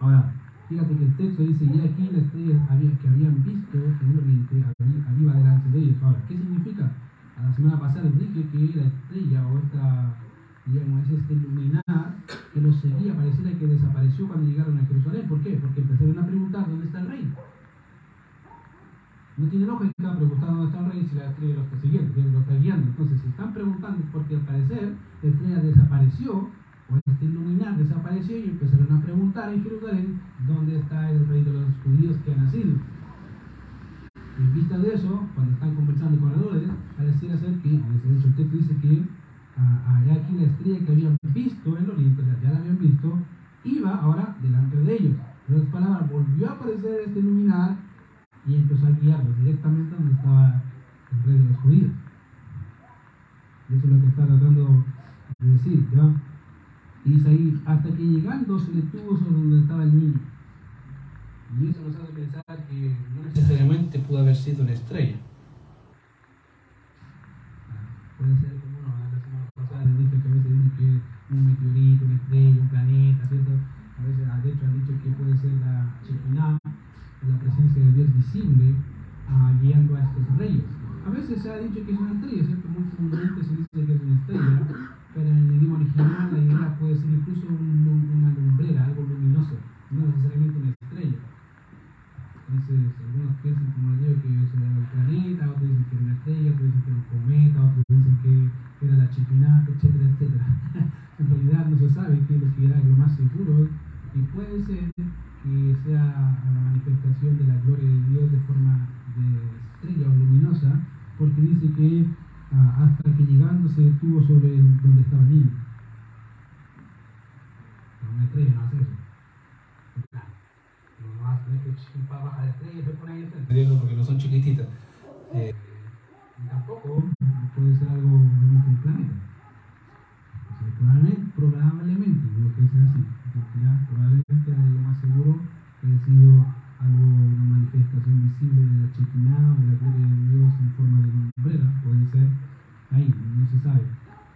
Ahora, Fíjate que el texto dice, y aquí la estrella había, que habían visto oriente arriba delante de ellos. Ahora, ¿qué significa? A la semana pasada les dije que la estrella o esta, digamos, es este luminar que los seguía, pareciera que desapareció cuando llegaron a Jerusalén. ¿Por qué? Porque empezaron a preguntar dónde está el rey. No tiene lógica preguntar dónde está el rey si la estrella lo está siguiendo, lo está guiando. Entonces, si están preguntando es porque al parecer la estrella desapareció o este iluminar desapareció y empezaron a preguntar en Jerusalén dónde está el rey de los judíos que ha nacido. En vista de eso, cuando están conversando con Herodes, pareciera ser que, el texto dice que ah, aquí la estrella que habían visto en el oriente, ya la habían visto, iba ahora delante de ellos. En palabras, volvió a aparecer este iluminar y empezó a guiarlos directamente donde estaba el rey de los judíos. Y eso es lo que está tratando de decir, ¿ya? Y dice ahí, hasta que llegando se detuvo sobre donde estaba el niño. Y eso nos hace pensar que no necesariamente pudo haber sido una estrella. Puede ser como uno, la semana pasada les dije que a veces dicen que un meteorito, una estrella, un planeta, ¿cierto? A veces, de hecho, han dicho que puede ser la Shekinah, la uh, guiando a estos reyes. A veces se ha dicho que es una estrella, ¿cierto? Muy comúnmente se dice que es una estrella, pero en el idioma original la idea puede ser incluso una lumbrera, algo luminoso, no necesariamente una estrella. Entonces, algunos piensan, como les digo, que eso era un planeta, otros dicen que era una estrella, otros dicen que era un cometa, otros dicen que era la chipinata, etcétera, etcétera. en realidad no se sabe qué es lo que era lo más seguro y puede ser que sea la manifestación de la gloria de Dios de forma de estrella o luminosa, porque dice que hasta que llegando se detuvo sobre donde estaba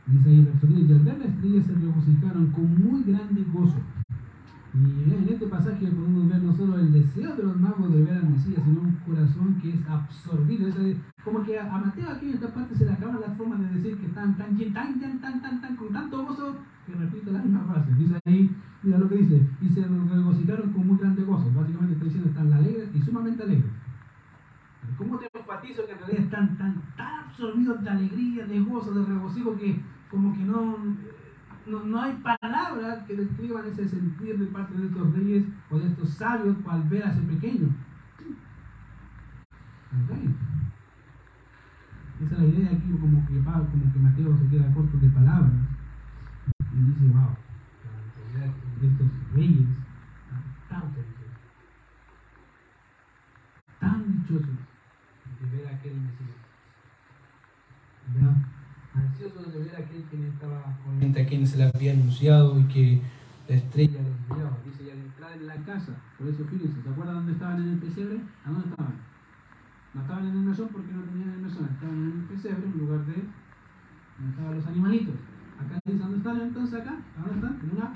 Dice ahí el y al ver la estrella se regocijaron con muy grande gozo. Y en este pasaje podemos ver no solo el deseo de los magos de ver al Mesías, sino un corazón que es absorbido. Es como que a Mateo aquí en esta parte se le acaban las formas de decir que están tan, tan, tan, tan, tan, tan, con tanto gozo, que repite la misma frase. Dice ahí, mira lo que dice, y se regocijaron con muy grande gozo. Básicamente está diciendo, están alegres y sumamente alegres. ¿Cómo te enfatizo que en realidad están tan, tan absorbidos de alegría, de gozo, de regocijo que como que no, no, hay palabras que describan ese sentir de parte de estos reyes o de estos sabios al ver a ese pequeño? Esa es la idea aquí, como que, como que Mateo se queda corto de palabras y dice, wow, de estos reyes tan felices, tan dichosos aquel. ¿Ya? Ansiosos de ver a aquel quien estaba obviamente a quien se le había anunciado y que la estrella. Dice, ya al entrar en la casa, por eso fíjense, ¿se acuerdan dónde estaban en el pesebre? ¿A dónde estaban? No estaban en el mesón porque no tenían el mesón, estaban en el pesebre, en lugar de donde estaban los animalitos. Acá dice, ¿dónde están entonces acá? ¿Dónde están? En una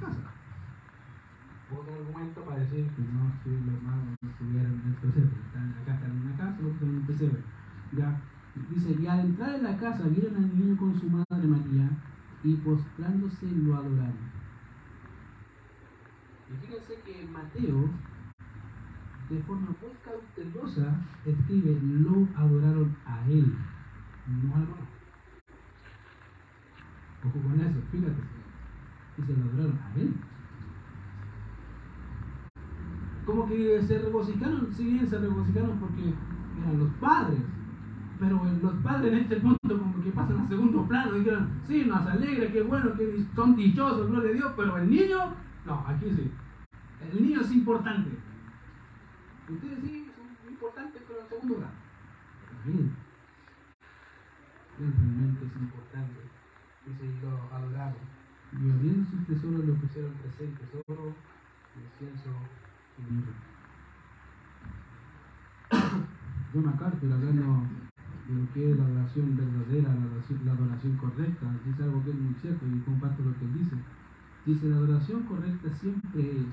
casa. Otro argumento para decir que no, si los magos no estuvieron en el pesebre. Están, acá están en una casa, otros en un pesebre. Ya, dice, y al entrar en la casa vieron al niño con su madre María y postrándose lo adoraron. Y fíjense que Mateo, de forma muy cautelosa, escribe, lo adoraron a él, no al rey. Ojo con eso, fíjate. Dice, lo adoraron a él como que se regocijaron, sí bien se regocijaron porque eran los padres, pero los padres en este punto como que pasan a segundo plano, y dijeron, sí, nos alegra, qué bueno, que son dichosos, gloria a Dios, pero el niño, no, aquí sí, el niño es importante. Ustedes sí son importantes, pero en segundo grado. Bien. Realmente es importante. Y lo adoraron. Y abriendo sus tesoros le ofrecieron presentes, oro, incienso John MacArthur hablando de lo que es la adoración verdadera, la adoración, la adoración correcta, dice algo que es muy cierto y comparto lo que él dice. Dice, la adoración correcta siempre es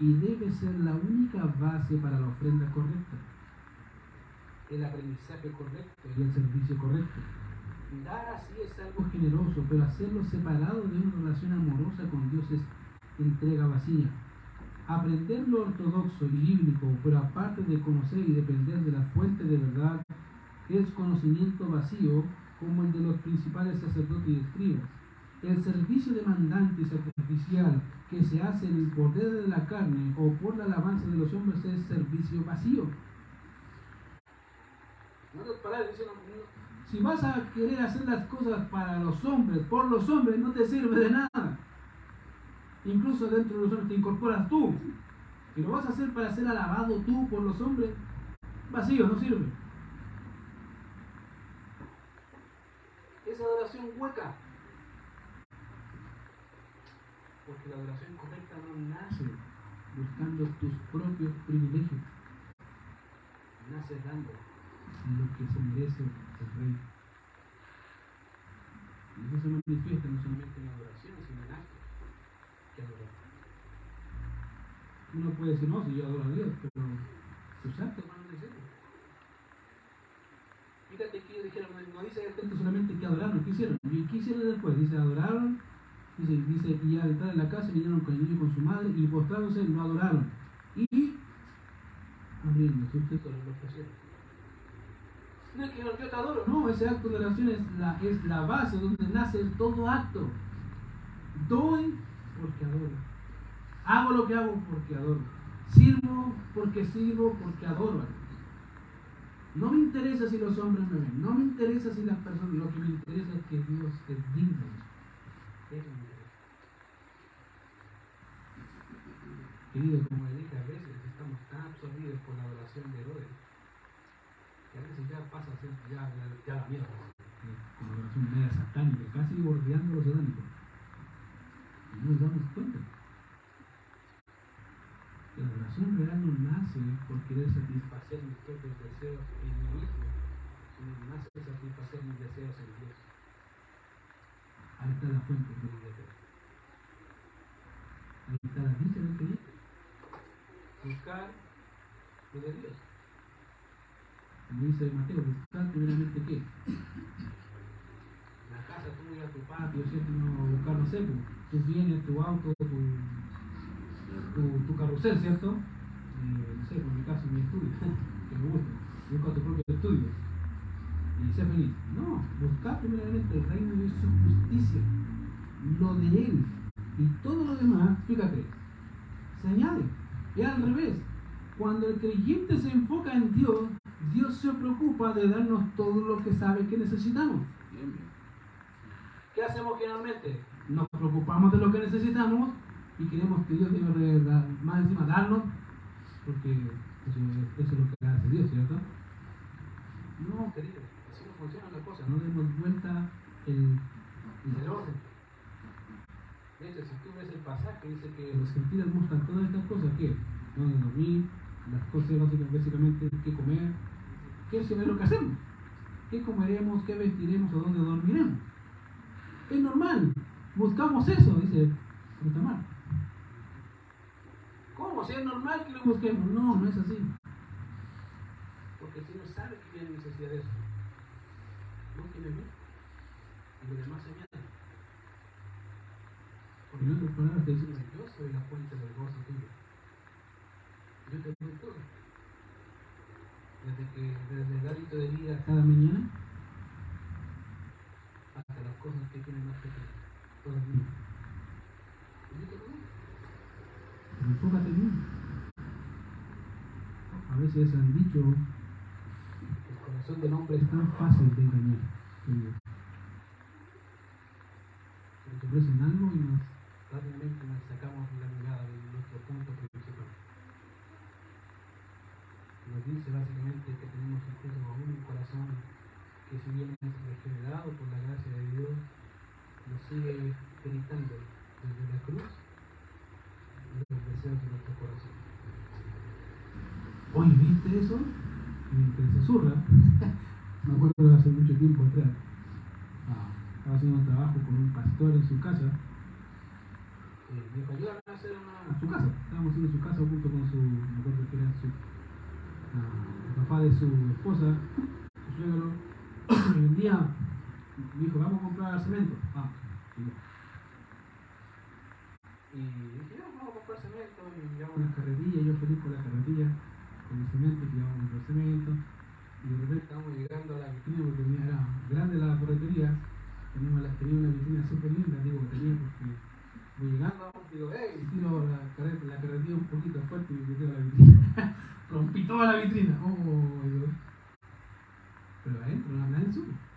y debe ser la única base para la ofrenda correcta, el aprendizaje correcto y el servicio correcto. Dar así es algo generoso, pero hacerlo separado de una relación amorosa con Dios es entrega vacía. Aprender lo ortodoxo y bíblico, pero aparte de conocer y depender de la fuente de verdad, es conocimiento vacío como el de los principales sacerdotes y escribas. El servicio demandante y sacrificial que se hace en el poder de la carne o por la alabanza de los hombres es servicio vacío. Si vas a querer hacer las cosas para los hombres, por los hombres, no te sirve de nada. Incluso dentro de los hombres te incorporas tú. Si lo vas a hacer para ser alabado tú por los hombres, vacío, no sirve. Esa adoración hueca. Porque la adoración correcta no nace buscando tus propios privilegios. Nace dando lo que se merece el rey. Y eso se manifiesta no solamente en la adoración, que adorar. Uno puede decir, no, si yo adoro a Dios, pero a decirlo. Fíjate que ellos dijeron, no dice el texto solamente que adoraron, ¿qué hicieron? ¿Y qué hicieron después? Dice, adoraron, dice, dice y al entrar en la casa vinieron con el niño y con su madre, y postrándose lo adoraron. Y abriendo sus tesoros los pusieron. No es que yo te adoro, no, ese acto de oración es la, es la base donde nace todo acto. Doy porque adoro. Hago lo que hago porque adoro. Sirvo porque sirvo porque adoro. No me interesa si los hombres me ven, no me interesa si las personas, lo que me interesa es que Dios es digno. Querido, como le dije a veces, estamos tan absorbidos por la adoración de Herodes, que a veces ya pasa ya, ya, la mierda, con adoración media satánica, casi bordeando lo satánico. No nos damos cuenta. La adoración real no nace por querer satisfacer mis propios deseos en mí mismo, sino nace por satisfacer mis deseos en Dios. Ahí está la fuente de mi deseo. Ahí está la dicha del creyente. Buscar lo de Dios. Como dice Mateo, buscar primeramente qué? La casa tuya, tu patio, ¿cierto? No, buscar, no sé, tus bienes, tu auto, tu tu, tu carrusel, ¿cierto? Eh, no sé, por mi caso, mi estudio, que me gusta. Busca tu propio estudio y sé feliz. No, buscar primeramente el reino de su justicia, lo de Él. Y todo lo demás, fíjate, se añade. Es al revés. Cuando el creyente se enfoca en Dios, Dios se preocupa de darnos todo lo que sabe que necesitamos. Bien, bien. ¿Qué hacemos generalmente? Nos preocupamos de lo que necesitamos y queremos que Dios debe más encima darnos, porque eso, eso, es lo que hace Dios, ¿cierto? No, querido, así no funciona la cosa, no demos vuelta el, el orden. De hecho, si tú ves el pasaje, dice que los gentiles muestran todas estas cosas, ¿qué? Donde dormir, las cosas básicamente, qué comer, qué es lo que hacemos, qué comeremos, qué vestiremos o dónde dormiremos. Es normal, buscamos eso, dice Santa Marta. ¿Cómo? Si es normal que lo busquemos. No, no es así. Porque el Señor sabe que tiene necesidad de eso. Búsqueme a mí. Y lo demás se añade. Porque en otras palabras te dicen, yo soy la fuente del gozo tuyo. Yo te doy todo. Desde, que, desde el hábito de vida cada mañana hasta las cosas que tienen más pequeñas. Todas Enfócate. A veces han dicho que el corazón del hombre es tan fácil de engañar. Se nos ofrecen algo y nos rápidamente nos sacamos la mirada de nuestro punto principal. Nos dice básicamente que tenemos incluso aún un corazón que si bien es regenerado por la gracia de Dios, nos sigue gritando desde la cruz los deseos de nuestro corazón. Oye, ¿viste eso? Mientras susurra, me acuerdo hace mucho tiempo atrás, ah, estaba haciendo un trabajo con un pastor en su casa, eh, me a hacer una, su casa. Estábamos haciendo su casa junto con su, me acuerdo que era su, uh, el papá de su esposa, su suegro. Y un día me dijo, vamos a comprar cemento. Vamos. Y dije, vamos a comprar cemento. Y llevamos una carretilla, yo feliz con la carretilla, con el cemento, que llevamos a comprar cemento. Y de repente estábamos llegando a la vitrina porque tenía, era grande la ferretería. Teníamos la, tenía una vitrina súper linda, digo, tenía porque voy llegando, digo, hey, y tiro la, la carretilla un poquito fuerte y me a la vitrina. Rompí toda la vitrina. Oh, digo. Pero adentro no nadie sube.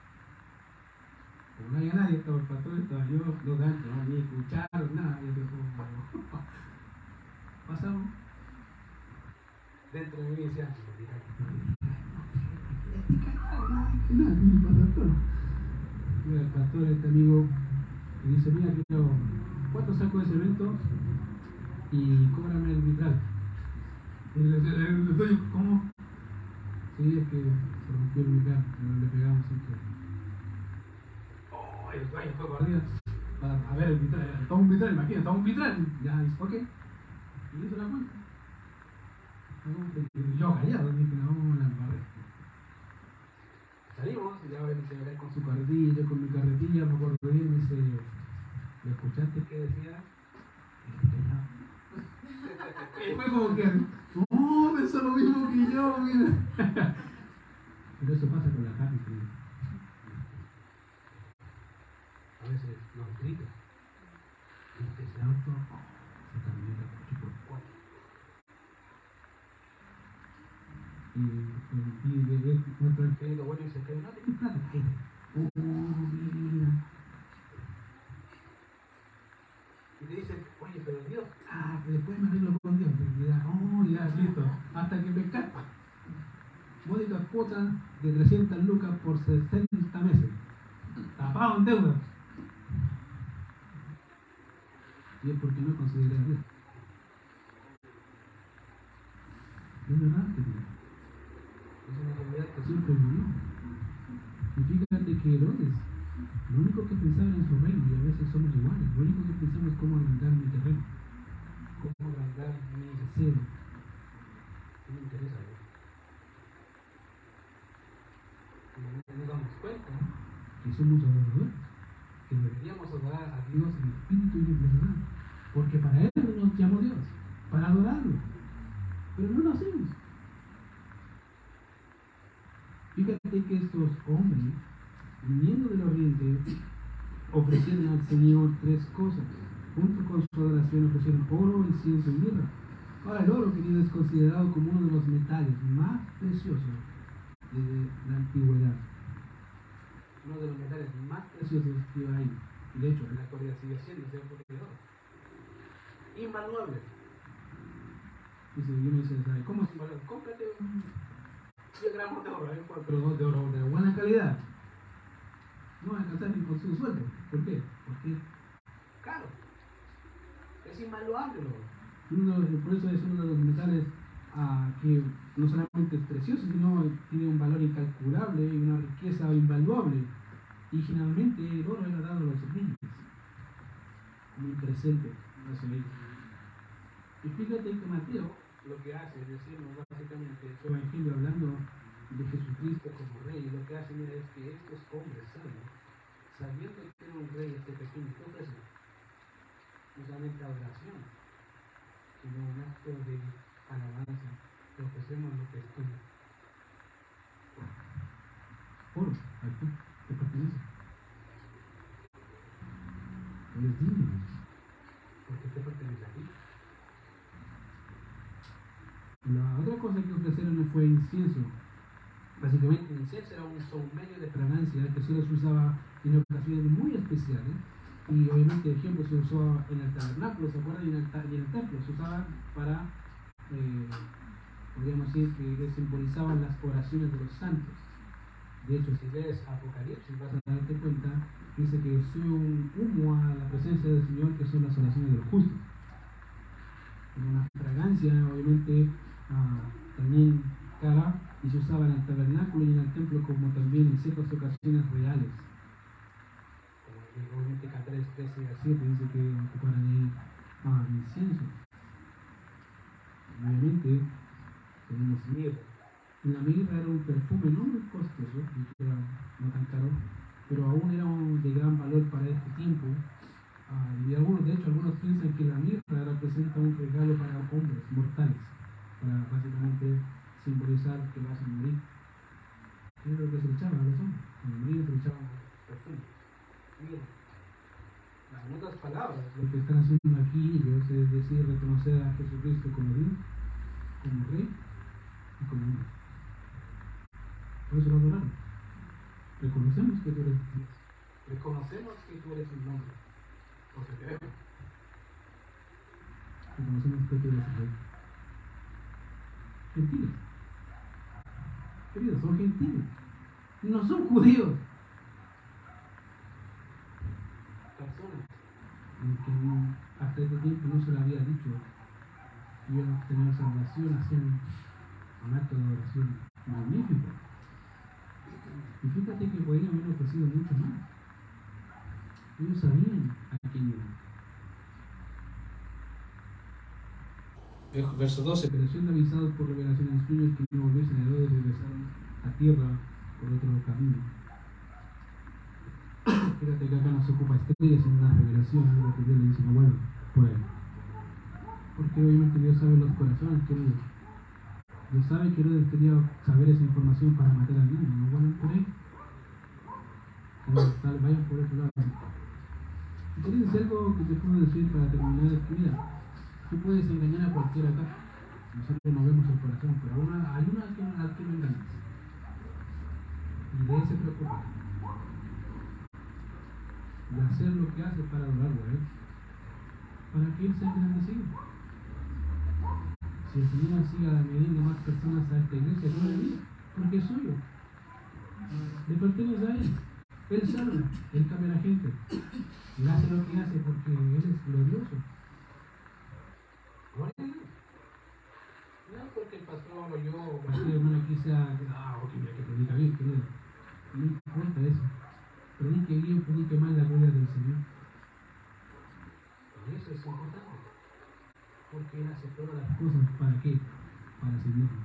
No había nadie, estaba el pastor, estaba yo, los ganchos, no, ni escucharon nada. Yo digo. Pasamos. Dentro de mí decía, Mira, el pastor, este amigo, y dice, mira, quiero cuatro sacos de cemento y cóbrame el vitral. Y le estoy, ¿cómo? Sí, es que se rompió el vitral, le pegamos y que... Oh, dueño fue para a ver el vitral, toma un vitral, imagínate, toma un vitral. Ya, dice, ok. Y hizo la cuenta. Yo callado, dije, no, vamos a la embarré. Salimos, y ya se ve con su carretilla, yo con mi carretilla, me acuerdo bien, me dice, ¿le escuchaste qué decía? Y fue como que, no, pensó lo mismo que yo, mira. Pero eso pasa con la carne, tío. A veces nos grita. Este ese auto se de coche por cuatro. Y, y, y nuestro ingeniero bueno dice que no tenés plata. Oh, mira. Y te dice, oye, pero Dios, ah, que después me arreglo con Dios. Y ya, oh, ya, listo. Hasta que me casco. Mónica cuota de 300 lucas por 60 meses. Tapado en deuda. Y es porque no consideré a Dios. Es verdad. Es una realidad que siempre vivió. Y fíjate que Herodes, lo único que pensaba en su reino, y a veces somos iguales. Lo único que pensamos es cómo agrandar mi terreno, cómo agrandar mi deseo. No me interesa a. Y nos damos cuenta que somos adoradores, que deberíamos adorar a Dios en espíritu y en verdad, porque para Él nos llamó Dios, para adorarlo. Pero no lo hacemos. Fíjate que estos hombres, viniendo del oriente, ofrecieron al Señor tres cosas. Junto con su adoración ofrecieron oro, incienso y mirra. Ahora el oro, querido, es considerado como uno de los metales más preciosos de la antigüedad. Uno de los metales más preciosos que hay. De hecho, en la actualidad sigue siendo, ¿cierto? El oro. Invaluable. Dice, yo me ¿sabe cómo es invaluable? Cómprate un 10 gramos de oro, pero de oro de buena calidad. No va a alcanzar ni con su sueldo. ¿Por qué? Porque caro. Es invaluable el oro. Uno de los- por eso es uno de los metales ah, que no solamente es precioso, sino tiene un valor incalculable y una riqueza invaluable. Y generalmente el oro era dado a los niños como un presente Y fíjate que Mateo lo que hace es decirnos básicamente su evangelio hablando de Jesucristo como rey, lo que hace mira, es que estos hombres sabios, sabiendo que era un rey este pequeño, ¿qué ofrecen? No solamente adoración, sino un acto de alabanza, que ofrecemos lo que es tuyo. Oro, tú, te pertenece. Eres digno, La otra cosa que ofrecieron fue incienso. Básicamente, el incienso era un saumerio de fragancia que solo se usaba en ocasiones muy especiales. Y obviamente, por ejemplo, se usó en el tabernáculo, ¿se acuerdan? Y en el, y en el templo se usaba para, eh, podríamos decir que simbolizaban las oraciones de los santos. De hecho, si lees Apocalipsis, vas a darte cuenta, dice que sube un humo a la presencia del Señor, que son las oraciones de los justos una fragancia, obviamente ah, también cara, y se usaba en el tabernáculo y en el templo como también en ciertas ocasiones reales. Como obviamente Cantares 13 a 7 dice que ocuparan ahí a incienso. Obviamente tenemos mirra. La mirra era un perfume no muy costoso, no tan caro, pero aún era de gran valor para este tiempo. Ah, y algunos, de hecho, algunos piensan que la mirra representa un regalo para hombres mortales, para básicamente simbolizar que vas a morir. Es lo que se echaban a los hombres. Se echaban perfume. Mirra. En otras palabras, lo que están haciendo aquí ellos es decir, reconocer a Jesucristo como Dios, como Rey y como hombre. Lo adoramos. Reconocemos que tú eres Dios. Reconocemos que tú eres un hombre. Porque te vemos. Reconocemos que tú eres el Rey. Gentiles. Queridos, son gentiles. No son judíos. Personas que hasta este tiempo no se le había dicho que iban a tener salvación, hacían un acto de oración magnífico. Y fíjate que podrían haber ofrecido mucho más. Ellos sabían a quién iban. Verso 12. Pero siendo avisados por revelación en sueños que no volviesen a Herodes, regresaron a tierra por otro camino. Fíjate que acá no se ocupa estrellas, en una revelación, algo que Dios le dice, no, bueno, por ahí. Porque obviamente Dios sabe los corazones, queridos. Dios sabe que Herodes quería saber esa información para matar al niño, no bueno, por ahí. Vayan por otro lado. Y queridos, algo que te puedo decir para terminar es que, mira, tú puedes engañar a cualquiera acá. Nosotros no vemos el corazón, pero una, hay una que, al que no engañas. Y de ese preocupa. Y hacer lo que hace para adorarlo Él. Para que Él sea engrandecido. Si el Señor siga añadiendo más personas a esta iglesia, no le diga, porque es suyo. Le pertenece a Él. Él salva, Él cambia a la gente. Y hace lo que hace porque Él es glorioso. Gloria a Dios. No porque el pastor o yo o aquí sea, ah, ok, mira que predica bien, querido. No importa eso. Predique bien, predique mal la gloria del Señor. Y eso es importante. Porque Él hace todas las cosas para qué? Para servirlo.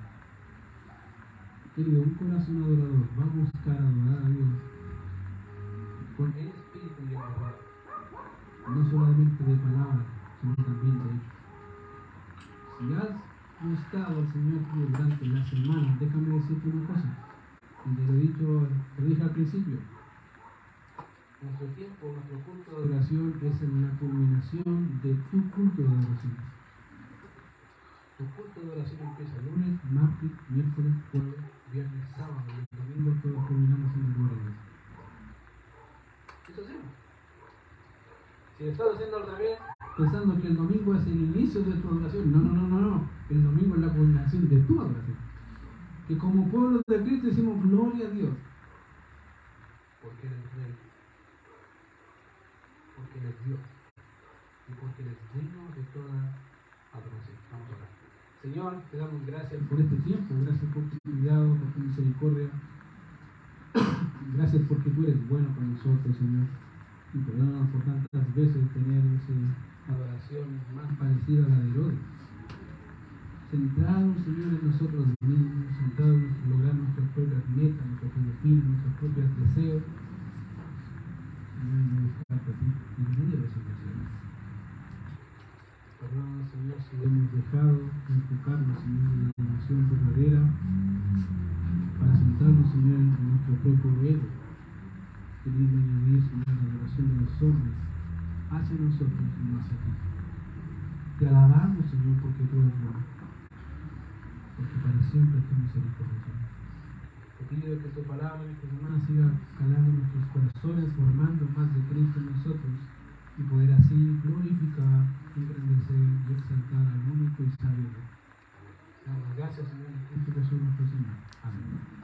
Querido, un corazón adorador va a buscar adorar a Dios con el espíritu el verdad. No solamente de palabras, sino también de hecho. Si has buscado al Señor durante la semana, déjame decirte una cosa. Te lo he dicho, te al principio. Nuestro tiempo, nuestro culto de adoración es en la culminación de tu culto de adoración. Tu culto de oración empieza lunes, martes, miércoles, jueves, viernes, sábado y domingo todos culminamos en el Dios. Eso hacemos. Si lo estás haciendo al revés, pensando que el domingo es el inicio de tu adoración, no, no, no, no, no. El domingo es la culminación de tu adoración. Que como pueblo de Cristo decimos gloria a Dios. Porque eres rey. Porque eres Dios. Y porque eres digno de toda adoración. Vamos a orar. Señor, te damos gracias por este tiempo, gracias por tu cuidado, por tu misericordia. Gracias porque tú eres bueno con nosotros, Señor. Y perdónanos por tantas veces tener esa adoración más parecida a la de Herodes. Centrados, Señor, en nosotros mismos, centrados en lograr nuestras propias metas, nuestros objetivos, nuestros propios deseos. Señor, no buscarte a ti medio de. Perdónanos, Señor, si hemos dejado de enfocarnos, Señor, en la emoción verdadera para centrarnos, Señor, en nuestro propio ego, queriendo añadir, Señor, la adoración de los hombres hacia nosotros y no hacia ti. Te alabamos, Señor, porque tú eres bueno, porque para siempre tu misericordia. Te pido que tu palabra tu semana siga calando nuestros corazones, formando más de Cristo en nosotros y poder así glorificar, y engrandecer y exaltar al único y sabio. Gracias, Señor, en Cristo Jesús nuestro Señor. Amén.